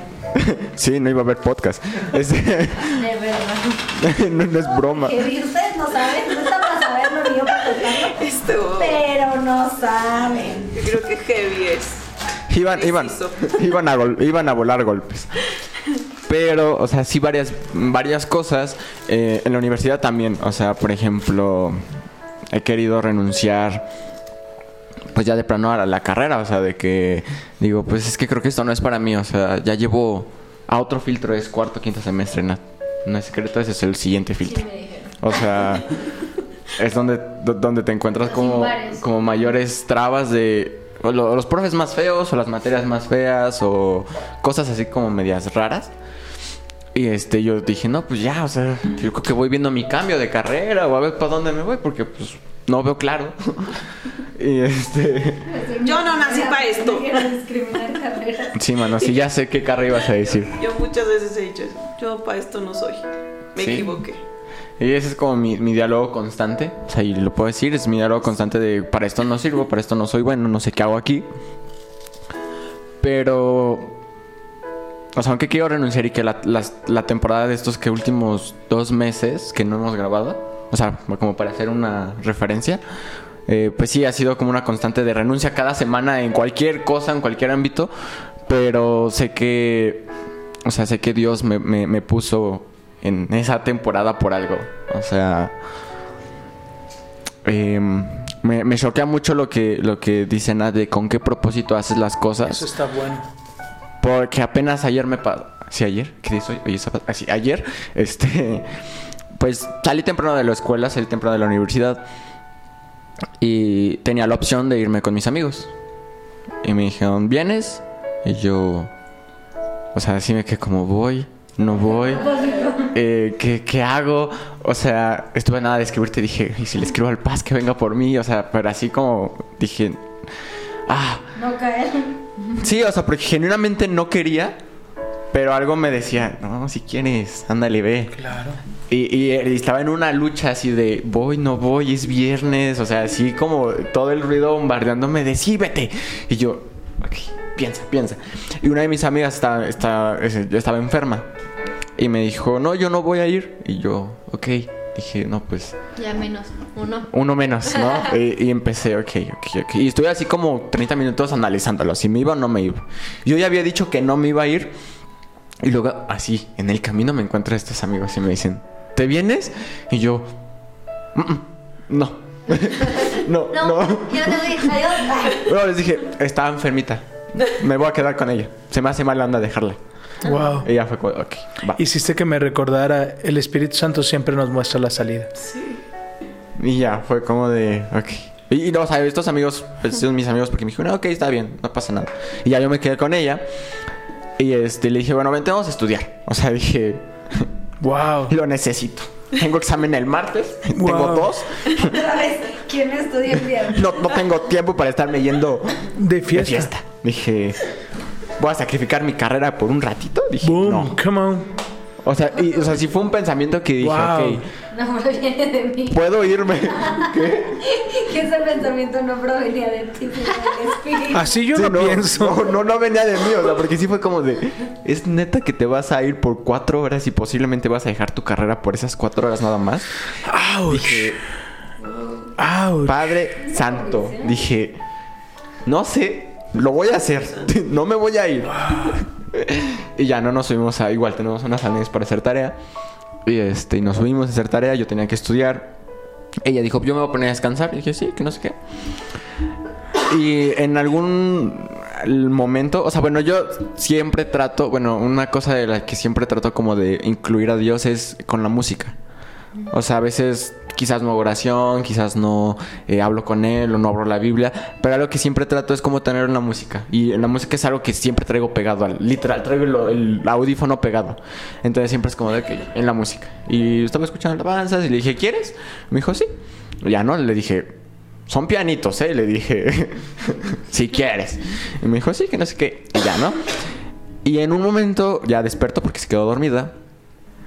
Sí, no iba a haber podcast. Es- De verdad. no, no es broma. Que ustedes no saben, no está para saberlo ni yo para contarlo. Esto, Pero no saben. yo creo que heavy es. Iban, iban, iban, a iban a volar golpes. Pero, o sea, sí varias, varias cosas. Eh, en la universidad también. O sea, por ejemplo, he querido renunciar, pues ya de plano a la carrera. O sea, de que digo, pues es que creo que esto no es para mí. O sea, ya llevo a otro filtro, es cuarto, quinto semestre. No, no es secreto, ese es el siguiente filtro. O sea, es donde, do- donde te encuentras como, como mayores trabas de o los profes más feos o las materias más feas o cosas así como medias raras. Y este, yo dije, no, pues ya, o sea, yo creo que voy viendo mi cambio de carrera o a ver para dónde me voy porque pues no veo claro. y este, Yo no nací pa' esto. Sí, mano, sí ya sé qué carrera ibas a decir. Yo muchas veces he dicho eso. Yo para esto no soy. Me Sí. equivoqué. Y ese es como mi, mi diálogo constante. O sea, y lo puedo decir, es mi diálogo constante de para esto no sirvo, para esto no soy bueno, no sé qué hago aquí. Pero. O sea, aunque quiero renunciar y que la, las- la temporada de estos que últimos dos meses que no hemos grabado, o sea, como para hacer una referencia, eh, pues sí ha sido como una constante de renuncia cada semana en cualquier cosa, en cualquier ámbito. Pero sé que. O sea, sé que Dios me, me- me puso en esa temporada por algo. O sea. em, me, me choquea mucho lo que, lo que dicen ah, de con qué propósito haces las cosas. Eso está bueno. Porque apenas ayer me pasó. Sí, ayer. ¿Qué día es hoy? Es sábado. Ah, ayer. Este. Pues salí temprano de la escuela, salí temprano de la universidad. Y tenía la opción de irme con mis amigos. Y me dijeron, ¿vienes? Y yo. O sea, así me quedé como, voy, no voy. Eh, ¿qué, qué hago? O sea, estuve nada de escribirte. Dije, ¿y si le escribo al Paz que venga por mí? O sea, pero así como dije, ah. No caer. Sí, o sea, porque genuinamente no quería, pero algo me decía, no, si quieres, ándale, ve. Claro. Y, y, eh, estaba en una lucha así de, voy, no voy, es viernes, o sea, así como todo el ruido bombardeándome de, sí, vete. Y yo, ok, piensa, piensa. Y una de mis amigas estaba, estaba, eh, estaba enferma y me dijo, no, yo no voy a ir. Y yo, ok, dije, no, pues Ya menos uno. uno menos, ¿no? y, y empecé, ok, ok, ok. Y estuve así como 30 minutos analizándolo, si me iba o no me iba. Yo ya había dicho que no me iba a ir. Y luego, así, en el camino me encuentro a estos amigos y me dicen, ¿te vienes? Y yo, "Mm, mm, no. no, no. yo no adiós. No, les dije, estaba enfermita. Me voy a quedar con ella. Se me hace mal onda dejarla. Wow. Y ya fue como, ok, va. Hiciste que me recordara, el Espíritu Santo siempre nos muestra la salida. Y ya, fue como de, ok. Y, y no, o sea, estos amigos, pues son mis amigos porque me dijeron, ok, está bien, no pasa nada. Y ya yo me quedé con ella. Y este, le dije, bueno, vente, vamos a estudiar. O sea, dije, Wow. lo necesito. Tengo examen el martes, tengo Wow. dos. Otra vez, ¿quién estudia en viernes? No, no tengo tiempo para estarme yendo De de fiesta. fiesta. Dije, voy a sacrificar mi carrera por un ratito. Dije, Boom. no. Come on. O sea, y, o sea, sí fue un pensamiento que dije, Wow. ok, No proviene de mí. puedo irme. Que ese pensamiento no provenía de ti, sino del espíritu. Así yo Sí, no, pienso. No, no, no venía de mí, o sea, porque sí fue como de. Es neta que te vas a ir por cuatro horas y posiblemente vas a dejar tu carrera por esas cuatro horas nada más. Ouch. Dije, Ouch. Padre Santo, dije, no sé, lo voy a hacer, no me voy a ir. y ya no nos subimos a. Igual tenemos unas salidas para hacer tarea. Y este, y nos subimos a hacer tarea, yo tenía que estudiar. Ella dijo, yo me voy a poner a descansar. Y dije, sí, que no sé qué. Y en algún momento, o sea, bueno, yo siempre trato, bueno, una cosa de la que siempre trato como de incluir a Dios es con la música. O sea, a veces quizás no hago oración, quizás no eh, hablo con Él o no abro la Biblia, pero algo que siempre trato es como tener una música. Y la música es algo que siempre traigo pegado, al, literal, traigo el, el audífono pegado. Entonces siempre es como de que en la música. Y estaba escuchando alabanzas y le dije, ¿quieres? Me dijo, sí. Y ya no, le dije, son pianitos, ¿eh? Le dije, si quieres. Y me dijo, sí, que no sé qué. Y ya, ¿no? Y en un momento ya despertó porque se quedó dormida.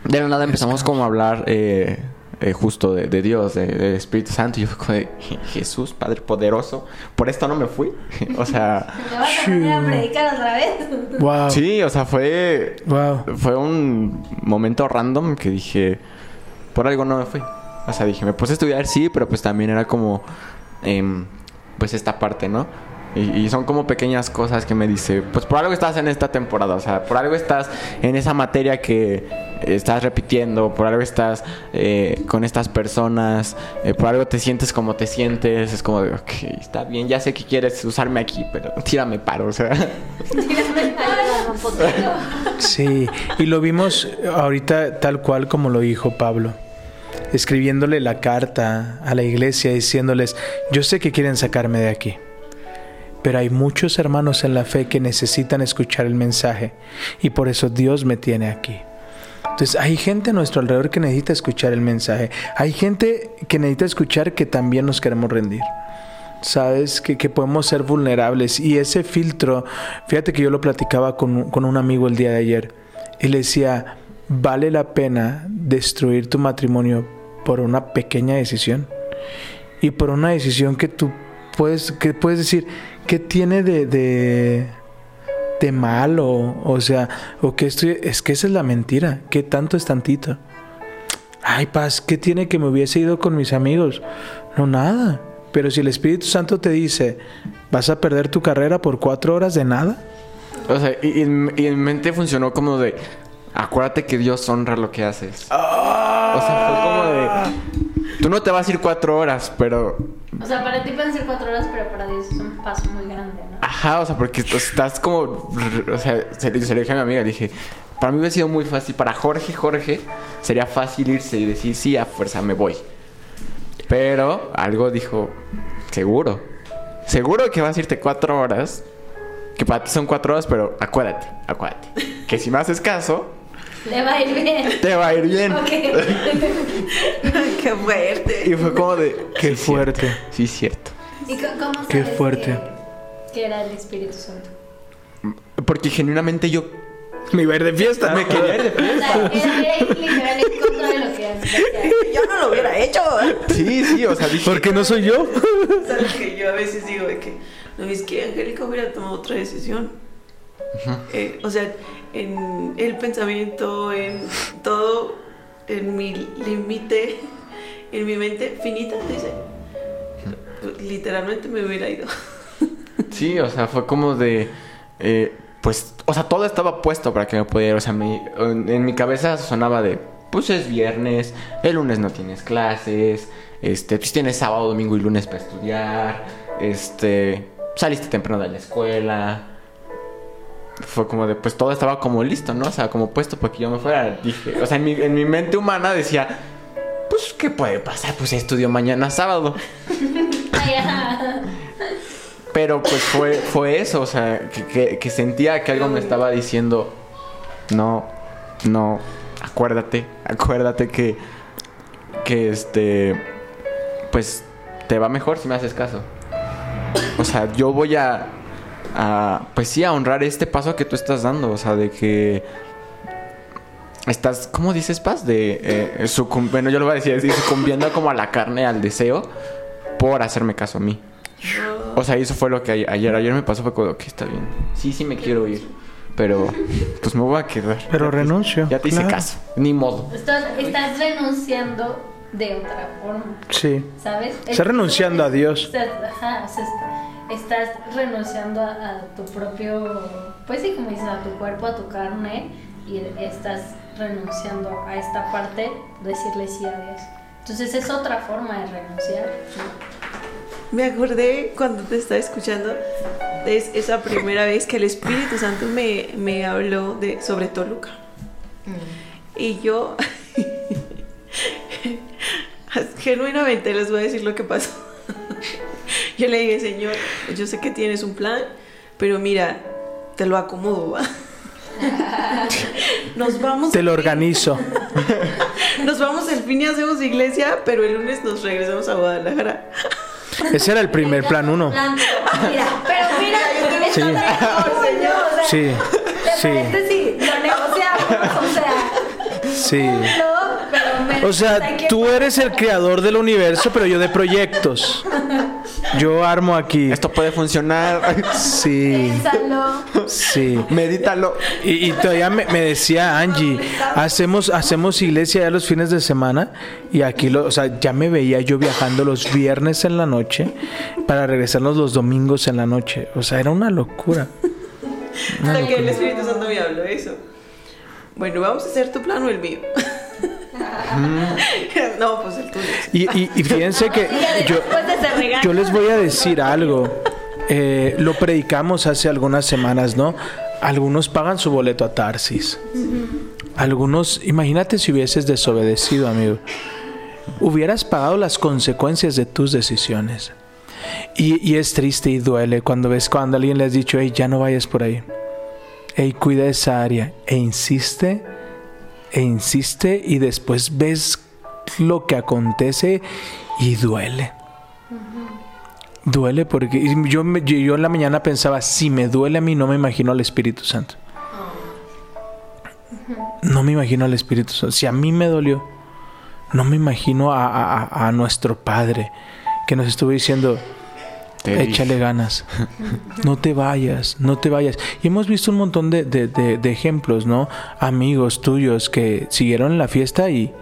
De la nada empezamos como a hablar eh, eh, justo de, de Dios, de, del Espíritu Santo. Y yo fue como de Jesús, Padre poderoso. Por esto no me fui. o sea, ¿Me vas a poner a predicar otra vez? Wow. sí, o sea, fue, Wow. fue un momento random que dije, por algo no me fui. O sea, dije, me puse a estudiar, sí, pero pues también era como, em, pues esta parte, ¿no? Y, son como pequeñas cosas que me dice, pues por algo estás en esta temporada, o sea, por algo estás en esa materia que estás repitiendo, por algo estás eh, con estas personas, eh, por algo te sientes como te sientes, es como de, ok, está bien, ya sé que quieres usarme aquí, pero tírame paro, o sea. Sí, y lo vimos ahorita tal cual como lo dijo Pablo. escribiéndole la carta a la iglesia diciéndoles, yo sé que quieren sacarme de aquí, pero hay muchos hermanos en la fe que necesitan escuchar el mensaje y por eso Dios me tiene aquí. Entonces hay gente a nuestro alrededor que necesita escuchar el mensaje. Hay gente que necesita escuchar que también nos queremos rendir. Sabes que, que podemos ser vulnerables. Y ese filtro, fíjate que yo lo platicaba con, con un amigo el día de ayer. Y le decía, ¿vale la pena destruir tu matrimonio por una pequeña decisión? Y por una decisión que tú puedes, que puedes decir, ¿qué tiene de, de, de malo? O sea, o que estoy, es que esa es la mentira, ¿qué tanto es tantito? Ay, paz, ¿qué tiene que me hubiese ido con mis amigos? No, nada. Pero si el Espíritu Santo te dice, vas a perder tu carrera por cuatro horas de nada, O sea, y, y en, y en mente funcionó como de. Acuérdate que Dios honra lo que haces. O sea, fue como de. Tú no te vas a ir cuatro horas, pero. O sea, para ti pueden ser cuatro horas, pero para Dios es un paso muy grande, ¿no? Ajá, o sea, porque tú estás como. O sea, se, le- dije a mi amiga, le dije. Para mí hubiera sido muy fácil. Para Jorge, Jorge, sería fácil irse y decir, sí, a fuerza me voy. Pero algo dijo, seguro. Seguro que vas a irte cuatro horas. Que para ti son cuatro horas, pero acuérdate, acuérdate. Que si me haces caso, Le va a ir bien. te va a ir bien. Ok. Qué fuerte. Y fue como de. Qué "Sí, fuerte. cierto, Sí, cierto. ¿Y cómo Qué sabes fuerte. Que, que era el Espíritu Santo? Porque genuinamente yo me iba a ir de fiesta. me quería ir de hacía. Yo no lo hubiera hecho. Sí, sí, o sea, dije. Porque no soy yo. ¿Sabes que yo a veces digo de que no es que Angélica hubiera tomado otra decisión? Eh, o sea, en el pensamiento, en todo, en mi límite, en mi mente finita, dice, literalmente me hubiera ido. Sí, o sea, fue como de. eh, pues, o sea, todo estaba puesto para que me pudiera. O sea, mi- en, en mi cabeza sonaba de. Pues es viernes, el lunes no tienes clases, este, pues tienes sábado, domingo y lunes para estudiar, este, saliste temprano de la escuela. Fue como de, pues todo estaba como listo, ¿no? O sea, como puesto para que yo me fuera. Dije, o sea, en mi, en mi mente humana decía, pues, ¿qué puede pasar? Pues estudio mañana sábado. Pero pues fue, fue eso, o sea, que, que- que sentía que algo me estaba diciendo, no, no, acuérdate, acuérdate que, que este, pues te va mejor si me haces caso. O sea, yo voy a, a, pues sí, a honrar este paso que tú estás dando, o sea, de que estás, ¿cómo dices, Paz? De, eh, sucum- bueno, yo lo voy a decir así, sucumbiendo como a la carne, al deseo, por hacerme caso a mí. O sea, eso fue lo que ayer, ayer me pasó, fue como, que está bien. Sí, sí me quiero ir. Pero, pues me voy a quedar. Pero Ya te- renuncio, Ya te hice caso. Ni modo. Estás, estás renunciando de otra forma, Sí. ¿sabes? Estás renunciando a Dios. Estás, ajá, o sea, estás renunciando a, a tu propio, pues sí, como dices, a tu cuerpo, a tu carne, y estás renunciando a esta parte, decirle sí a Dios. Entonces es otra forma de renunciar. Me acordé cuando te estaba escuchando de es- esa primera vez que el Espíritu Santo me, me habló de, sobre Toluca. Y yo, genuinamente les voy a decir lo que pasó. Yo le dije, Señor, yo sé que tienes un plan, pero mira, te lo acomodo. ¿va? Nos vamos. Te lo organizo. Nos vamos el fin y hacemos iglesia, pero el lunes nos regresamos a Guadalajara. Ese era el primer plan uno. Plan, Mira, pero mira, Sí. mejor, señor. o sea, Sí. ¿te Sí. si lo negociamos? O sea, Sí. no, pero me O sea, tú eres el creador del universo, pero yo de proyectos. Yo armo aquí. Esto puede funcionar. Sí. Piénsalo. Sí. Medítalo. Y, y todavía me, me decía Angie, hacemos, hacemos iglesia ya los fines de semana y aquí, lo, o sea, ya me veía yo viajando los viernes en la noche para regresarnos los domingos en la noche. O sea, era una locura. Hasta que el Espíritu Santo me habló eso. Bueno, vamos a hacer tu plan o el mío. no, pues el tuyo. Y, y- y fíjense que yo, yo les voy a decir algo. Eh, lo predicamos hace algunas semanas, ¿no? Algunos pagan su boleto a Tarsis. Algunos, imagínate si hubieses desobedecido, amigo. hubieras pagado las consecuencias de tus decisiones. Y, y es triste y duele cuando ves cuando alguien le has dicho, hey, ya no vayas por ahí. Hey, cuida esa área. E insiste, e insiste, y después ves lo que acontece y duele. Duele porque yo, me- yo, yo en la mañana pensaba, si me duele a mí, no me imagino al Espíritu Santo. No me imagino al Espíritu Santo. Si a mí me dolió, no me imagino a, a- a- a nuestro Padre que nos estuvo diciendo, Te dije. échale ganas, no te vayas, no te vayas. Y hemos visto un montón de, de- de- de ejemplos, ¿no? Amigos tuyos que siguieron la fiesta y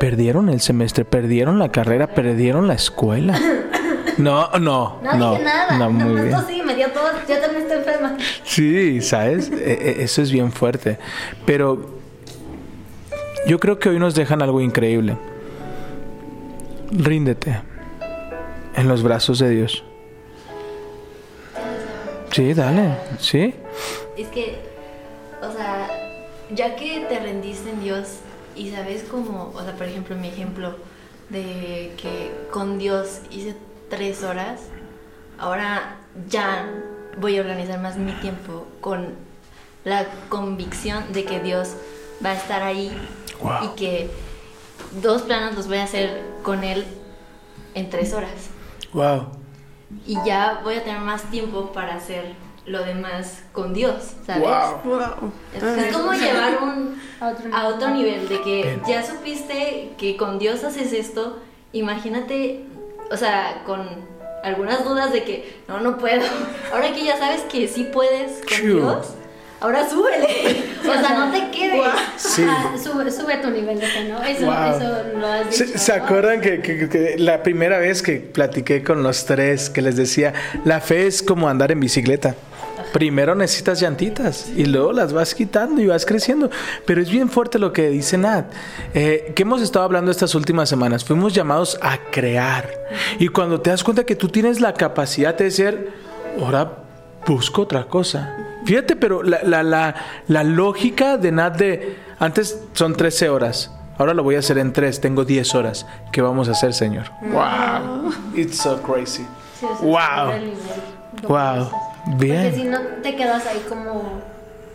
perdieron el semestre, perdieron la carrera, perdieron la escuela. No, no, No, no, dije nada. no, muy Nomás bien. tosí, me dio todo. Yo también estoy enferma. Sí, ¿sabes? E- e- Eso es bien fuerte. Pero yo creo que hoy nos dejan algo increíble. Ríndete en los brazos de Dios. Sí, dale, sí. Es que, o sea, ya que te rendiste en Dios y sabes cómo, o sea, por ejemplo, mi ejemplo de que con Dios hice tres horas, ahora ya voy a organizar más mi tiempo con la convicción de que Dios va a estar ahí Wow. y que dos planos los voy a hacer con Él en tres horas. Wow. Y ya voy a tener más tiempo para hacer lo demás con Dios, ¿sabes? Wow. Es como llevar un, A otro nivel de que ya supiste que con Dios haces esto, imagínate, o sea, con algunas dudas de que no, no puedo. Ahora que ya sabes que sí puedes con. Dios, ahora súbele. O sea, no te quedes. Sí. Ajá, sube, sube tu nivel de fe, ¿no? Eso, Wow. eso lo has ¿Se, dicho. se ¿no? acuerdan que, que- que la primera vez que platiqué con los tres, que les decía, la fe es como andar en bicicleta? Primero necesitas llantitas y luego las vas quitando y vas creciendo. Pero es bien fuerte lo que dice Nat. Eh, que hemos estado hablando estas últimas semanas. Fuimos llamados a crear. Y cuando te das cuenta que tú tienes la capacidad de decir, ahora busco otra cosa. Fíjate, pero la, la, la, la lógica de Nat de antes son 13 horas. Ahora lo voy a hacer en 3, tengo 10 horas. ¿Qué vamos a hacer, Señor? Wow. It's so crazy. Sí, Wow. Wow. Porque si Bien. no te quedas ahí como,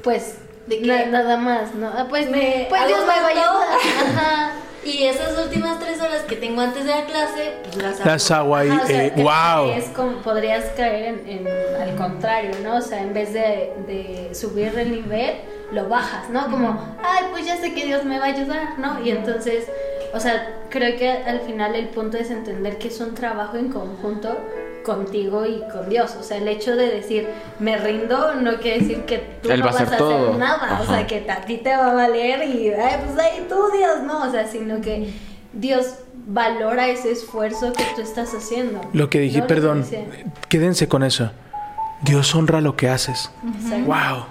pues, ¿De qué? na- nada más, ¿no? Ah, Pues, Me pues Dios me va a ayudar. Ajá. Y esas últimas tres horas que tengo antes de la clase, pues las hago. Las hago ahí. Ajá, o sea, eh, que wow. Es como, podrías caer en, en- al contrario, ¿no? O sea, en vez de, de subir el nivel, lo bajas, ¿no? Como, ay, pues ya sé que Dios me va a ayudar, ¿no? Y entonces, o sea, creo que al final el punto es entender que es un trabajo en conjunto contigo y con Dios. O sea, el hecho de decir, me rindo, no quiere decir que tú Él no va a vas hacer a todo. hacer nada. O sea, que a ti te va a valer y, ay, pues ahí tú, Dios, ¿no? O sea, sino que Dios valora ese esfuerzo que tú estás haciendo. Lo que dije, ¿no? perdón, quédense con eso. Dios honra lo que haces. Exacto. Wow.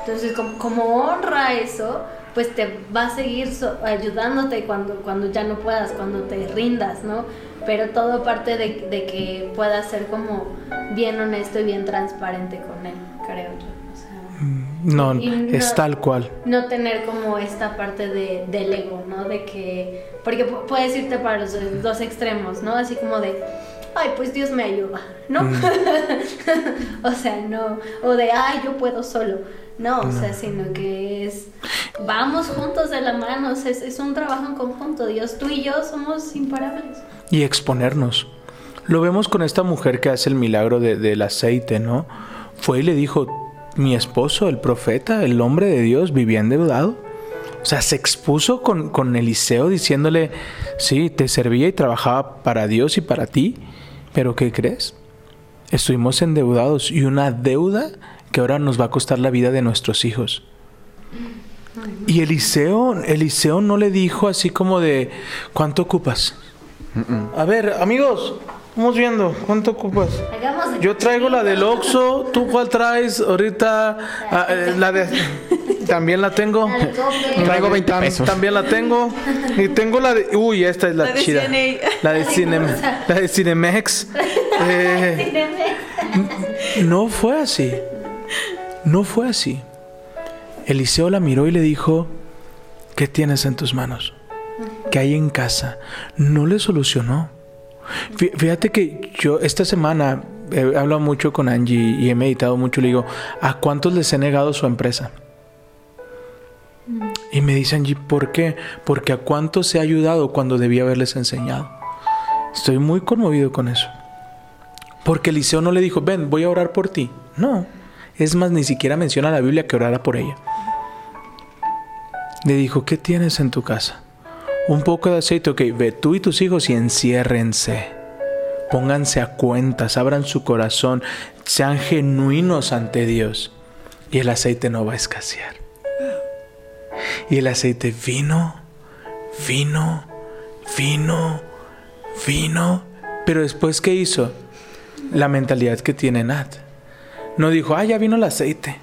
Entonces, como, como honra eso, pues te va a seguir so- ayudándote cuando, cuando ya no puedas, cuando te rindas, ¿no? Pero todo parte de, de que puedas ser como bien honesto y bien transparente con él, creo yo. O sea, No, Y no- es tal cual. no tener como esta parte de, del ego, ¿no? De que, porque pu- puedes irte para los dos extremos, ¿no? Así como de, ay, pues Dios me ayuda, ¿no? o sea, no, o de, ay, yo puedo solo, no, o sea, sino que es, vamos juntos de la mano, o sea, es, es un trabajo en conjunto, Dios, tú y yo somos imparables. Y exponernos. Lo vemos con esta mujer que hace el milagro de- del aceite, ¿no? Fue y le dijo, mi esposo, el profeta, el hombre de Dios, vivía endeudado. O sea, se expuso con, con Eliseo diciéndole, sí, te servía y trabajaba para Dios y para ti, pero ¿qué crees? Estuvimos endeudados y una deuda que ahora nos va a costar la vida de nuestros hijos. Y Eliseo, Eliseo no le dijo así como de, ¿cuánto ocupas? A ver, amigos, vamos viendo, ¿cuánto ocupas? Yo traigo la del Oxxo, ¿tú cuál traes? Ahorita ah, eh, la de también la tengo. Traigo 20 Tam- pesos. También la tengo. Y tengo la de uy, esta es la, La de chida. CNA. La de Cinem, la de Cinemex. Eh, no fue así. No fue así. Eliseo la miró y le dijo, ¿qué tienes en tus manos? Que hay en casa no le solucionó. Fí- Fíjate que yo esta semana he hablado mucho con Angie y he meditado mucho. Le digo, ¿a cuántos les he negado su empresa? Y me dice Angie, ¿por qué? Porque a cuántos se ha ayudado cuando debía haberles enseñado. Estoy muy conmovido con eso. Porque Eliseo no le dijo, ven, voy a orar por ti. No. Es más, ni siquiera menciona la Biblia que orara por ella. Le dijo, ¿qué tienes en tu casa? Un poco de aceite, ok, ve tú y tus hijos y enciérrense. Pónganse a cuentas, abran su corazón, sean genuinos ante Dios. Y el aceite no va a escasear. Y el aceite vino, vino, vino, vino. Pero después, ¿qué hizo? La mentalidad que tiene Nat. No dijo, ah, ya vino el aceite.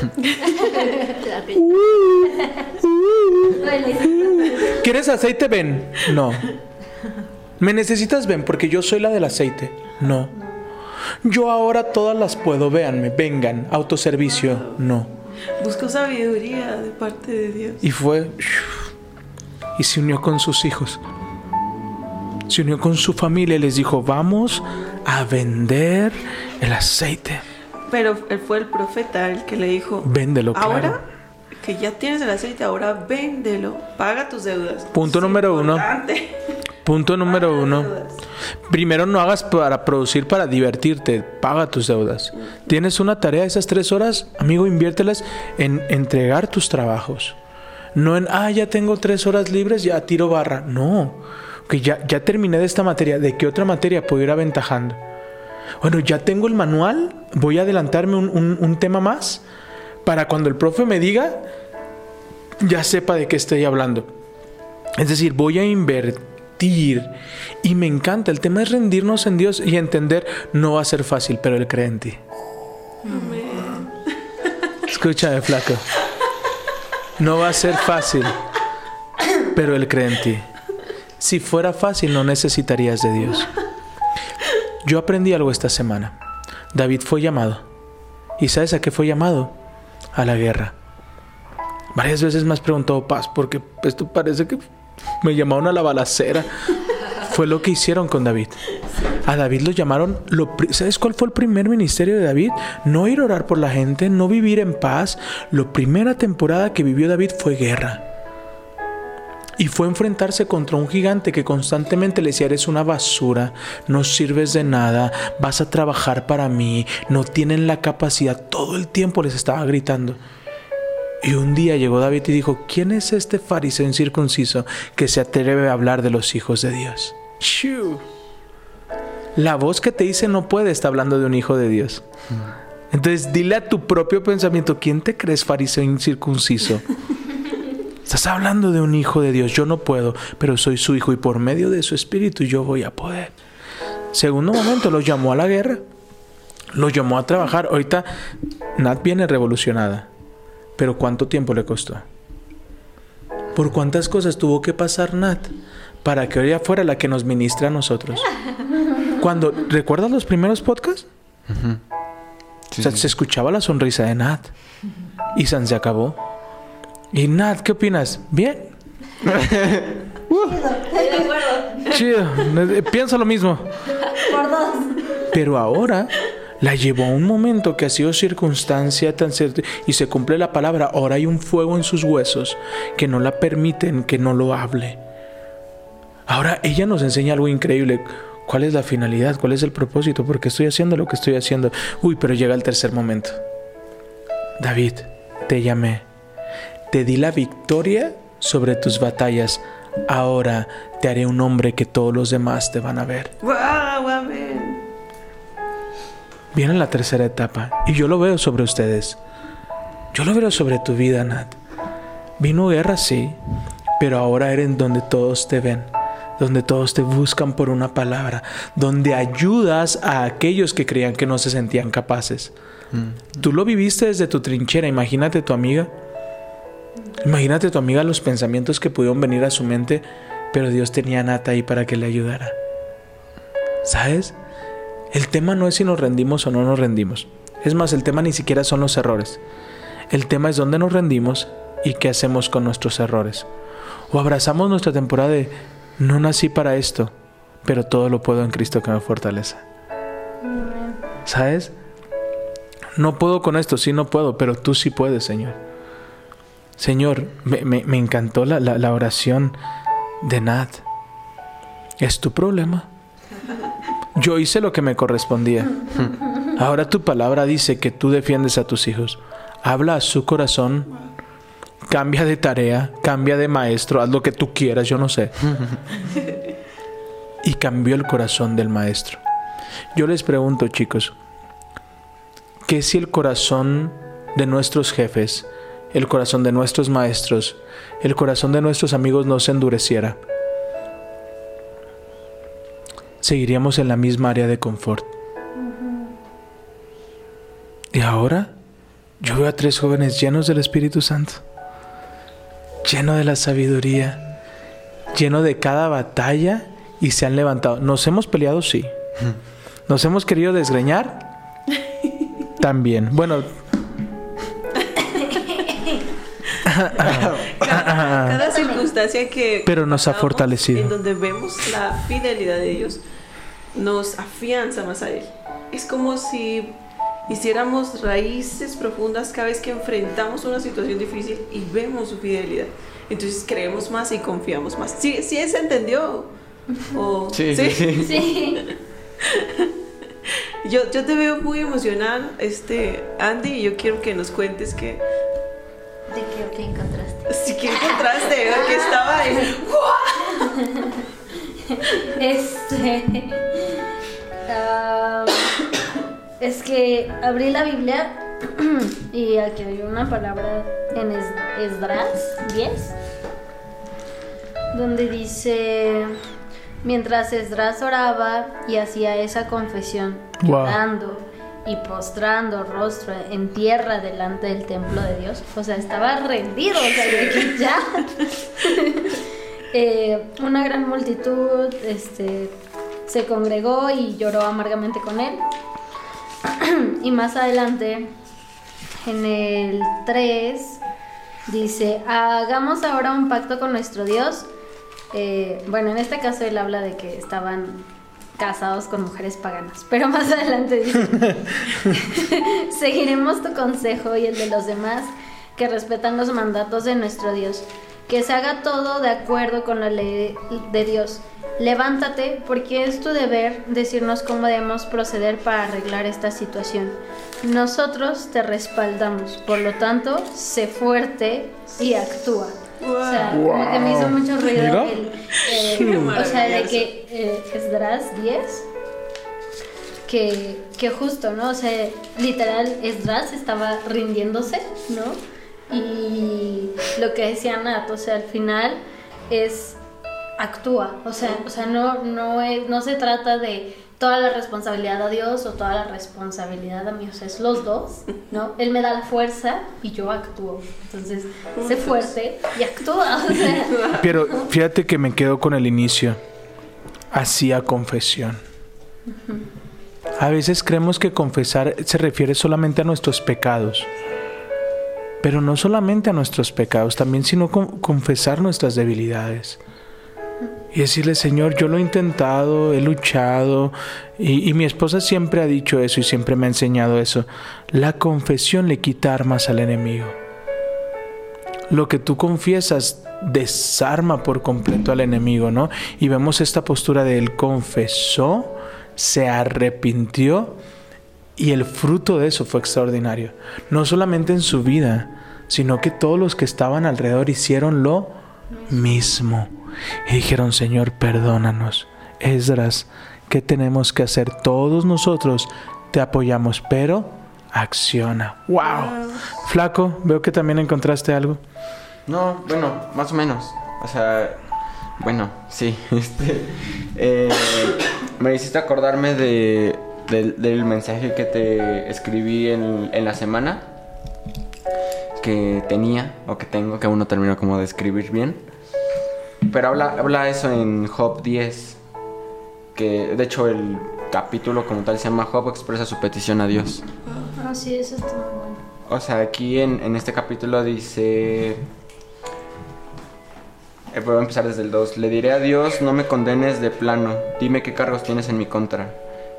¿Quieres aceite? Ven. No. ¿Me necesitas? Ven, porque yo soy la del aceite. No. Yo ahora todas las puedo, véanme, vengan. Autoservicio. No. Buscó sabiduría de parte de Dios. Y fue. Y se unió con sus hijos. Se unió con su familia y les dijo: Vamos a vender el aceite. Pero él fue el profeta el que le dijo, Véndelo, claro. Que ya tienes el aceite, ahora véndelo, paga tus deudas. Punto número uno. importante. Punto número Paga uno. Primero no hagas para producir, para divertirte. Paga tus deudas. Tienes una tarea, esas tres horas, amigo, inviértelas en entregar tus trabajos. No en, ah, ya tengo tres horas libres, ya tiro barra. No. Que ya, ya terminé de esta materia. ¿De qué otra materia puedo ir aventajando? Bueno, ya tengo el manual. Voy a adelantarme un, un- un tema más para cuando el profe me diga, ya sepa de qué estoy hablando. Es decir, voy a invertir. Y me encanta. El tema es rendirnos en Dios y entender, no va a ser fácil, pero Él cree en ti. Escúchame, flaco. No va a ser fácil, pero Él cree en ti. Si fuera fácil, no necesitarías de Dios. Yo aprendí algo esta semana. David fue llamado. ¿Y sabes a qué fue llamado? A la guerra. Varias veces me has preguntado, Paz, porque esto parece que me llamaron a la balacera. Fue lo que hicieron con David. A David lo llamaron, lo ¿sabes cuál fue el primer ministerio de David? No ir a orar por la gente, no vivir en paz. La primera temporada que vivió David fue guerra. Y fue enfrentarse contra un gigante que constantemente le decía, eres una basura, no sirves de nada, vas a trabajar para mí, no tienen la capacidad. Todo el tiempo les estaba gritando. Y un día llegó David y dijo, ¿quién es este fariseo incircunciso que se atreve a hablar de los hijos de Dios? Shoo. La voz que te dice no puede está hablando de un hijo de Dios. Entonces dile a tu propio pensamiento, ¿quién te crees fariseo incircunciso? Estás hablando de un hijo de Dios. Yo no puedo, pero soy su hijo y por medio de su espíritu yo voy a poder. Segundo momento, lo llamó a la guerra. Lo llamó a trabajar. Ahorita Nat viene revolucionada. Pero ¿cuánto tiempo le costó? ¿Por cuántas cosas tuvo que pasar Nat para que ella fuera la que nos ministre a nosotros? Cuando, ¿recuerdas los primeros podcasts? Sí, O sea, sí. se escuchaba la sonrisa de Nat. Y San se acabó. Y Nat, ¿qué opinas? Bien. De acuerdo. Chido. Eh, Pienso lo mismo. Por dos. Pero ahora la llevó a un momento que ha sido circunstancia tan cierta y se cumple la palabra. Ahora hay un fuego en sus huesos que no la permiten que no lo hable. Ahora ella nos enseña algo increíble. ¿Cuál es la finalidad? ¿Cuál es el propósito? ¿Por qué estoy haciendo lo que estoy haciendo? Uy, pero llega el tercer momento. David, te llamé. Te di la victoria sobre tus batallas. Ahora te haré un hombre que todos los demás te van a ver. ¡Wow! Amén. Viene la tercera etapa y yo lo veo sobre ustedes. Yo lo veo sobre tu vida, Nat. Vino guerra, sí, pero ahora eres donde todos te ven, donde todos te buscan por una palabra, donde ayudas a aquellos que creían que no se sentían capaces. Tú lo viviste desde tu trinchera, imagínate tu amiga. Imagínate tu amiga los pensamientos que pudieron venir a su mente, pero Dios tenía a Nat ahí para que le ayudara. ¿Sabes? El tema no es si nos rendimos o no nos rendimos. Es más, el tema ni siquiera son los errores. El tema es dónde nos rendimos y qué hacemos con nuestros errores. O abrazamos nuestra temporada de no nací para esto, pero todo lo puedo en Cristo que me fortalece. ¿Sabes? No puedo con esto, sí no puedo, pero tú sí puedes, Señor. Señor, me, encantó la, la- oración de Nat. Es tu problema. Yo hice lo que me correspondía. Ahora tu palabra dice que tú defiendes a tus hijos. Habla a su corazón. Cambia de tarea, cambia de maestro, haz lo que tú quieras, yo no sé. Y cambió el corazón del maestro. Yo les pregunto, chicos, ¿qué si el corazón de nuestros jefes, el corazón de nuestros maestros, el corazón de nuestros amigos no se endureciera? Seguiríamos en la misma área de confort. Y ahora yo veo a tres jóvenes llenos del Espíritu Santo, lleno de la sabiduría, lleno de cada batalla y se han levantado. Nos hemos peleado, sí. Nos hemos querido desgreñar, también. Bueno, Cada circunstancia que Pero nos ha fortalecido. En donde vemos la fidelidad de Dios, nos afianza más a Él. Es como si hiciéramos raíces profundas cada vez que enfrentamos una situación difícil y vemos su fidelidad. Entonces creemos más y confiamos más. ¿Sí, sí se entendió? ¿O- Sí, sí, sí. Sí. Yo, yo te veo muy emocional, este, Andy, y yo quiero que nos cuentes que ¿De qué, qué encontraste? si que encontraste, que estaba ahí. Este. es que abrí la Biblia y aquí hay una palabra en Es- Esdras 10, donde dice: Mientras Esdras oraba y hacía esa confesión, Wow. llorando y postrando rostro en tierra delante del templo de Dios, o sea, estaba rendido, o sea, que ya. Eh, una gran multitud este, se congregó y lloró amargamente con él. y más adelante, en el 3, dice, hagamos ahora un pacto con nuestro Dios. Eh, bueno, en este caso él habla de que estaban casados con mujeres paganas, pero más adelante dice, seguiremos tu consejo y el de los demás que respetan los mandatos de nuestro Dios, que se haga todo de acuerdo con la ley de Dios. Levántate, porque es tu deber decirnos cómo debemos proceder para arreglar esta situación. Nosotros te respaldamos, por lo tanto, sé fuerte y actúa. O sea, como que me hizo mucho ruido el, eh, o sea, de que eh, Esdras 10 que, que justo, ¿no? O sea, literal, Esdras estaba rindiéndose, ¿no? Y lo que decía Nat, o sea, al final es actúa, o sea, o sea no, no, es, no se trata de toda la responsabilidad a Dios o toda la responsabilidad a mí, o sea, es los dos, ¿no? Él me da la fuerza y yo actúo, entonces, sé fuerte y actúa, o sea, pero fíjate que me quedo con el inicio. Hacía confesión. A veces creemos que confesar se refiere solamente a nuestros pecados. Pero no solamente a nuestros pecados, también sino con- confesar nuestras debilidades. Y decirle, Señor, yo lo he intentado, he luchado, y, y mi esposa siempre ha dicho eso y siempre me ha enseñado eso. La confesión le quita armas al enemigo. Lo que tú confiesas desarma por completo al enemigo, ¿no? Y vemos esta postura de él confesó, se arrepintió y el fruto de eso fue extraordinario. No solamente en su vida, sino que todos los que estaban alrededor hicieron lo mismo. Y dijeron, Señor, perdónanos. Esdras, ¿qué tenemos que hacer? Todos nosotros te apoyamos, pero acciona. ¡Wow! Flaco, veo que también encontraste algo. No, bueno, más o menos. O sea, bueno, sí. Este, eh, me hiciste acordarme de, del, mensaje que te escribí en, en la semana. Que tenía, o que tengo, que aún no termino como de escribir bien. Pero habla, habla eso en Job 10. Que de hecho el capítulo como tal se llama Job expresa su petición a Dios. ah, sí, eso está muy bueno. O sea, aquí en, en este capítulo dice... Eh, voy a empezar desde el 2. Le diré a Dios, no me condenes de plano. Dime qué cargos tienes en mi contra.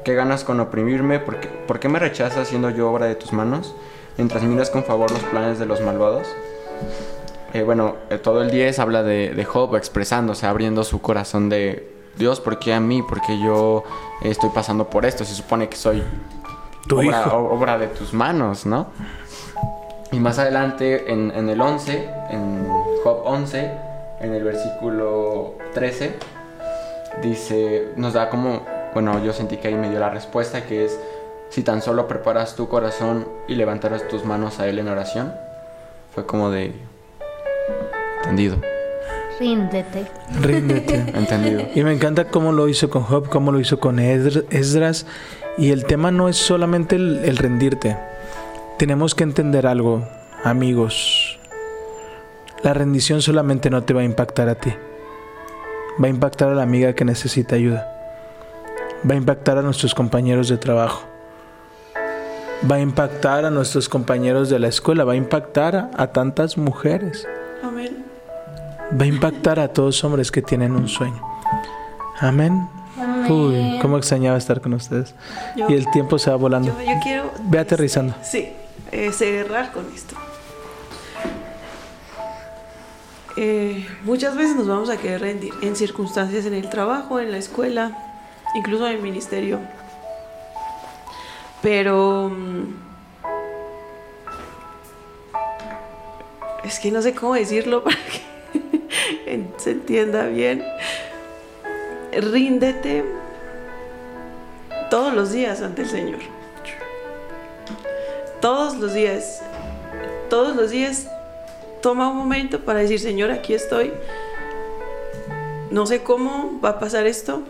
¿Qué ganas con oprimirme? ¿Por qué, por qué me rechazas siendo yo obra de tus manos? Mientras miras con favor los planes de los malvados. Eh, bueno, eh, todo el 10 habla de, de Job expresándose, abriendo su corazón de Dios, ¿por qué a mí? ¿Por qué yo estoy pasando por esto? Se supone que soy Tu obra, hijo. o- obra de tus manos, ¿no? Y más adelante, en, en el 11, en Job 11, en el versículo 13, dice, nos da como, bueno, yo sentí que ahí me dio la respuesta, que es, si tan solo preparas tu corazón y levantaras tus manos a Él en oración, fue como de... Entendido, Ríndete. Ríndete. entendido. Y me encanta cómo lo hizo con Job, cómo lo hizo con Esdr- Esdras. Y el tema no es solamente el, el rendirte. Tenemos que entender algo, amigos. La rendición solamente no te va a impactar a ti. Va a impactar a la amiga que necesita ayuda. Va a impactar a nuestros compañeros de trabajo. Va a impactar a nuestros compañeros de la escuela. Va a impactar a, a tantas mujeres. Va a impactar a todos hombres que tienen un sueño. Amén. Amén. Uy, cómo extrañaba estar con ustedes. Yo- Y el tiempo se va volando. Yo, yo quiero. Ve aterrizando. Sí, eh, cerrar con esto. Eh, muchas veces nos vamos a querer rendir en circunstancias en el trabajo, en la escuela, incluso en el ministerio. Pero mm, es que no sé cómo decirlo para que se entienda bien. Ríndete todos los días ante el Señor todos los días, todos los días, toma un momento para decir, Señor, aquí estoy. No sé cómo va a pasar esto,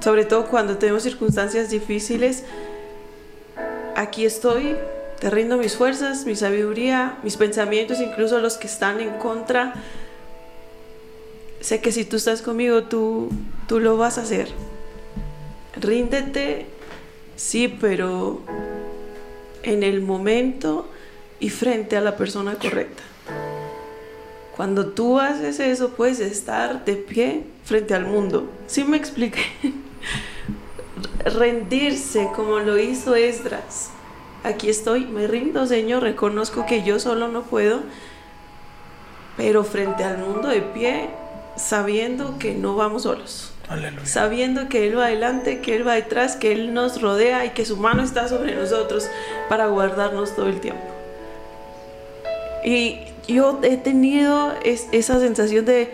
sobre todo cuando tenemos circunstancias difíciles. Aquí estoy, te rindo mis fuerzas, mi sabiduría, mis pensamientos, incluso los que están en contra. Sé que si tú estás conmigo, tú, tú lo vas a hacer. Ríndete, sí, pero en el momento y frente a la persona correcta. Cuando tú haces eso, puedes estar de pie frente al mundo. ¿Sí me expliqué? Rendirse como lo hizo Esdras. Aquí estoy, me rindo, Señor, reconozco que yo solo no puedo, pero frente al mundo de pie, sabiendo que no vamos solos Aleluya. sabiendo que Él va adelante, que Él va detrás, que Él nos rodea y que su mano está sobre nosotros para guardarnos todo el tiempo. Y yo he tenido es- esa sensación de,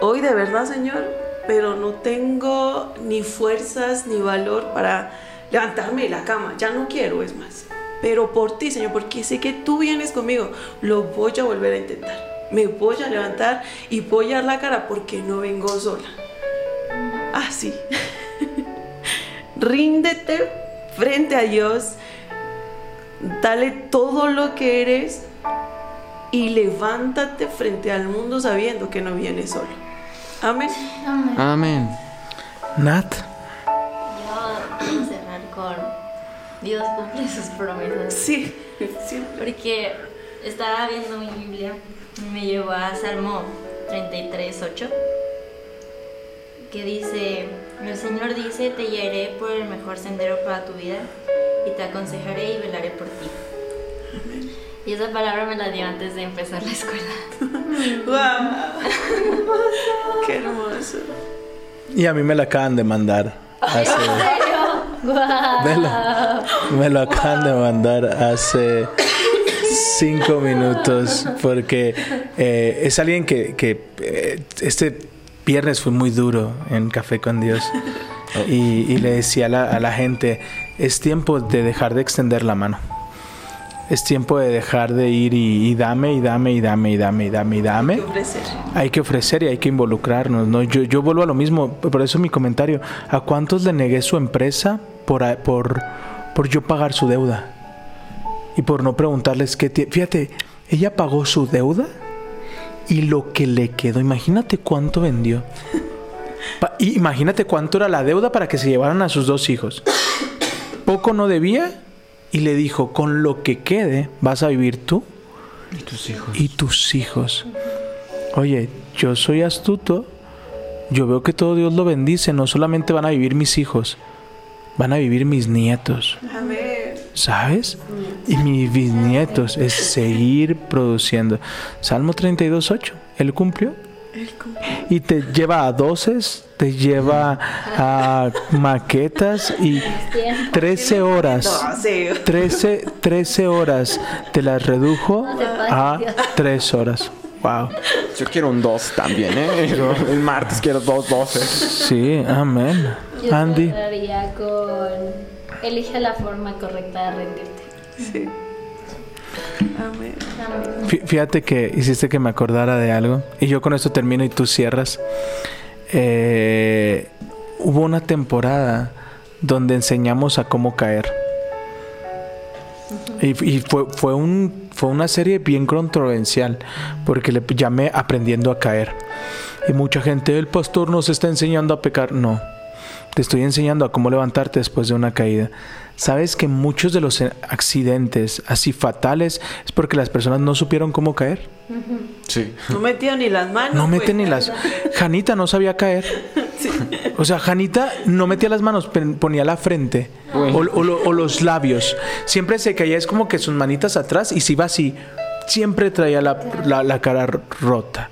hoy de verdad Señor, pero no tengo ni fuerzas ni valor para levantarme de la cama, ya no quiero, es más. Pero por ti, Señor, porque sé que tú vienes conmigo, lo voy a volver a intentar. Me voy a levantar y voy a dar la cara porque no vengo sola. Así. Ríndete frente a Dios. Dale todo lo que eres y levántate frente al mundo sabiendo que no vienes solo. Amén. Amén. Amén. Nat. Yo quiero cerrar con Dios cumple sus promesas. Sí, siempre. Porque estaba viendo mi Biblia me llevó a Salmo 33, 8, que dice, el Señor dice, te guiaré por el mejor sendero para tu vida y te aconsejaré y velaré por ti. Y esa palabra me la dio antes de empezar la escuela. ¡Guau! ¡Qué hermoso! Y a mí me la acaban de mandar. Hace, me, lo, me lo acaban de mandar hace cinco minutos porque eh, es alguien que, que, eh, este viernes fue muy duro en Café con Dios y, y le decía a la, a la gente, es tiempo de dejar de extender la mano. Es tiempo de dejar de ir y, y dame y dame y dame y dame y dame y dame. ¿Qué ofrecer? Hay que ofrecer y hay que involucrarnos, ¿no? Yo, yo vuelvo a lo mismo, por eso mi comentario. ¿A cuántos le negué su empresa por, por, por yo pagar su deuda? Y por no preguntarles qué... tie- Fíjate, ella pagó su deuda y lo que le quedó, imagínate cuánto vendió. Pa- y imagínate cuánto era la deuda para que se llevaran a sus dos hijos. Poco no debía y le dijo, con lo que quede vas a vivir tú Y tus hijos. y tus hijos. oye, yo soy astuto, yo veo que todo Dios lo bendice, no solamente van a vivir mis hijos, van a vivir mis nietos. Amén. ¿Sabes? Y mis bisnietos es seguir produciendo. Salmo 32.8, Él cumplió. Y te lleva a doces, te lleva a maquetas y 13 horas. No, sí. 13, 13 horas te las redujo a Dios. 3 horas. Wow. Yo quiero un 2 también, ¿eh? El martes quiero dos 12. Sí, amén. Yo Andy. cerraría con. Elige la forma correcta de rendirte. Sí. Amén. Amén. Fí- Fíjate que hiciste que me acordara de algo. Y yo con esto termino y tú cierras. Eh, hubo una temporada donde enseñamos a cómo caer. Y, y fue, fue, un, fue una serie bien controversial porque le llamé Aprendiendo a caer. Y mucha gente, el pastor nos está enseñando a pecar. No, te estoy enseñando a cómo levantarte después de una caída. Sabes que muchos de los accidentes así fatales es porque las personas no supieron cómo caer. Sí. No metió ni las manos. No pues. meten ni las. Janita no sabía caer. O sea, Janita no metía las manos, ponía la frente o, o lo- o los labios. Siempre se caía, es como que sus manitas atrás y si iba así. Siempre traía la, la- la cara rota.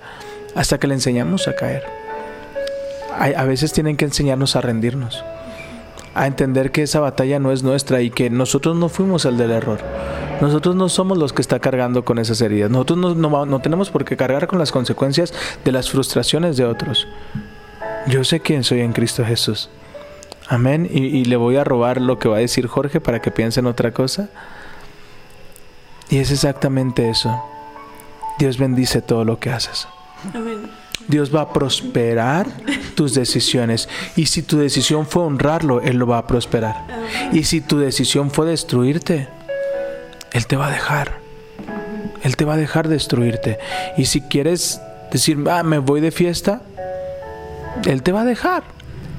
Hasta que le enseñamos a caer. A veces tienen que enseñarnos a rendirnos. A entender que esa batalla no es nuestra y que nosotros no fuimos el del error. Nosotros no somos los que está cargando con esas heridas. Nosotros no, tenemos por qué cargar con las consecuencias de las frustraciones de otros. Yo sé quién soy en Cristo Jesús. Amén. Y, y le voy a robar lo que va a decir Jorge para que piense en otra cosa. Y es exactamente eso. Dios bendice todo lo que haces. Amén. Dios va a prosperar tus decisiones. Y si tu decisión fue honrarlo, Él lo va a prosperar. Y si tu decisión fue destruirte, Él te va a dejar. Él te va a dejar destruirte. Y si quieres decir, ah, me voy de fiesta, Él te va a dejar.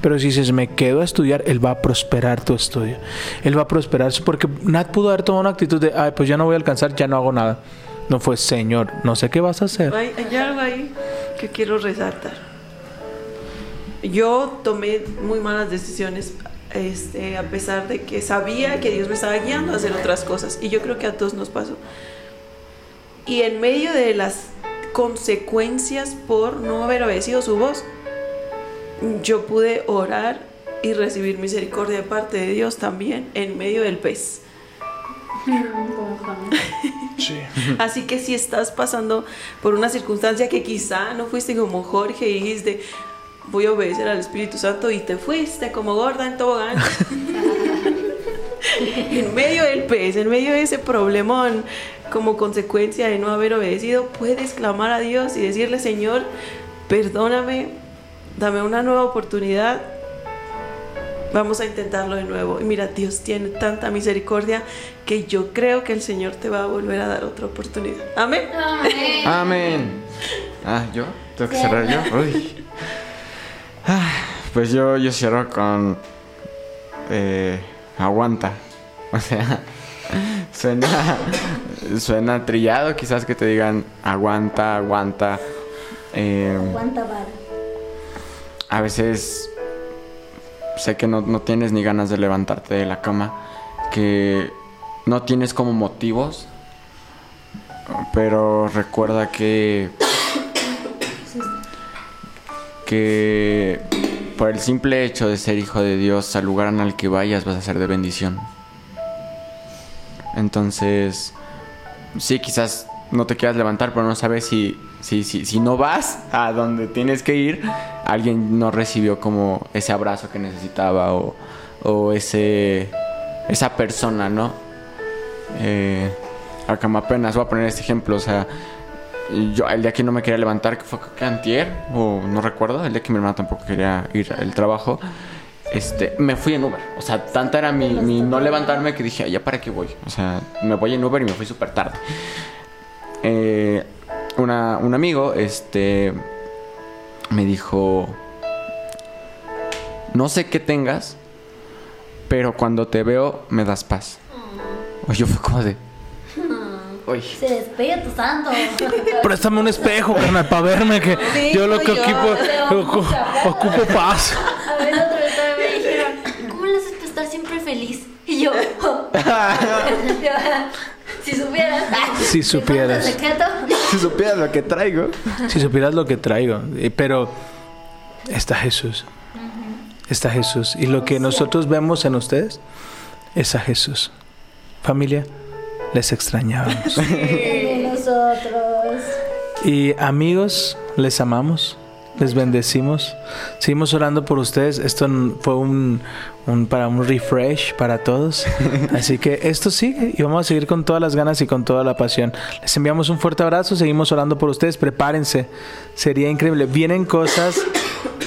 Pero si dices, me quedo a estudiar, Él va a prosperar tu estudio. Él va a prosperar. Porque Nat pudo haber tomado una actitud de, ay, pues ya no voy a alcanzar, ya no hago nada. No fue, Señor, no sé qué vas a hacer. Hay, hay algo ahí que quiero resaltar. Yo tomé muy malas decisiones, este, a pesar de que sabía que Dios me estaba guiando a hacer otras cosas. Y yo creo que a todos nos pasó. Y en medio de las consecuencias por no haber obedecido su voz, yo pude orar y recibir misericordia de parte de Dios también en medio del pez. Jonás. Así que si estás pasando por una circunstancia que quizá no fuiste como Jorge y dijiste, voy a obedecer al Espíritu Santo y te fuiste como gorda en tobogán. en medio del pez, en medio de ese problemón, como consecuencia de no haber obedecido, puedes clamar a Dios y decirle, Señor, perdóname, dame una nueva oportunidad. Vamos a intentarlo de nuevo. Y mira, Dios tiene tanta misericordia que yo creo que el Señor te va a volver a dar otra oportunidad. Amén. Amén. Amén. Ah, ¿yo? ¿Tengo que cerrar yo? Uy. Ah, pues yo, yo cierro con... eh, aguanta. O sea, suena, suena trillado quizás que te digan aguanta, aguanta. Eh, Aguanta vara. a veces sé que no, no tienes ni ganas de levantarte de la cama, que no tienes como motivos, pero recuerda que que por el simple hecho de ser hijo de Dios, al lugar al que vayas vas a ser de bendición. Entonces, sí, quizás no te quieras levantar, pero no sabes si, si, si, si no vas a donde tienes que ir, alguien no recibió como ese abrazo que necesitaba o, o ese, esa persona, ¿no? Eh, acá apenas voy a poner este ejemplo, o sea, yo el día que no me quería levantar, que fue que antier, o no recuerdo, el día que mi hermana tampoco quería ir al trabajo, este, me fui en Uber. O sea, tanta era mi, mi no levantarme que dije, "Ay, ya para qué voy. O sea, me voy en Uber y me fui súper tarde. Eh, una- un amigo, este, me dijo, no sé qué tengas, pero cuando te veo me das paz. O yo fue como de, Uy. Se Espíritu Santo. Préstame un espejo, carnal, para verme que Sí, yo lo que soy yo. ocupo, ocu- ocupo paz. A ver, otra vez me dijeron, ¿cómo le haces para estar siempre feliz? Y yo, si supieras. Si supieras. Si supieras lo que traigo. Si supieras lo que traigo. Pero está Jesús. Está Jesús. Y lo que nosotros vemos en ustedes es a Jesús. Familia, les extrañábamos. Nosotros. Y amigos, les amamos, les bendecimos. Seguimos orando por ustedes. Esto fue un, un- para un refresh para todos. Así que esto sigue y vamos a seguir con todas las ganas y con toda la pasión. Les enviamos un fuerte abrazo. Seguimos orando por ustedes. Prepárense. Sería increíble. Vienen cosas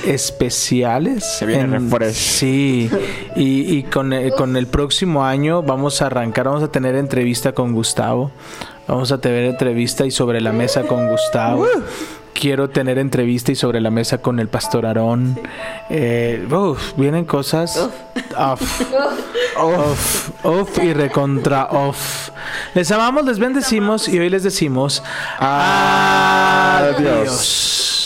especiales. Se viene refresh. Sí, y, y con, el, con el próximo año vamos a arrancar, vamos a tener entrevista con Gustavo, vamos a tener entrevista y sobre la mesa con Gustavo. Quiero tener entrevista y sobre la mesa con el pastor Aarón. Eh, uf, vienen cosas off, off, off y recontra off. Les amamos, les bendecimos y hoy les decimos Adiós. adiós.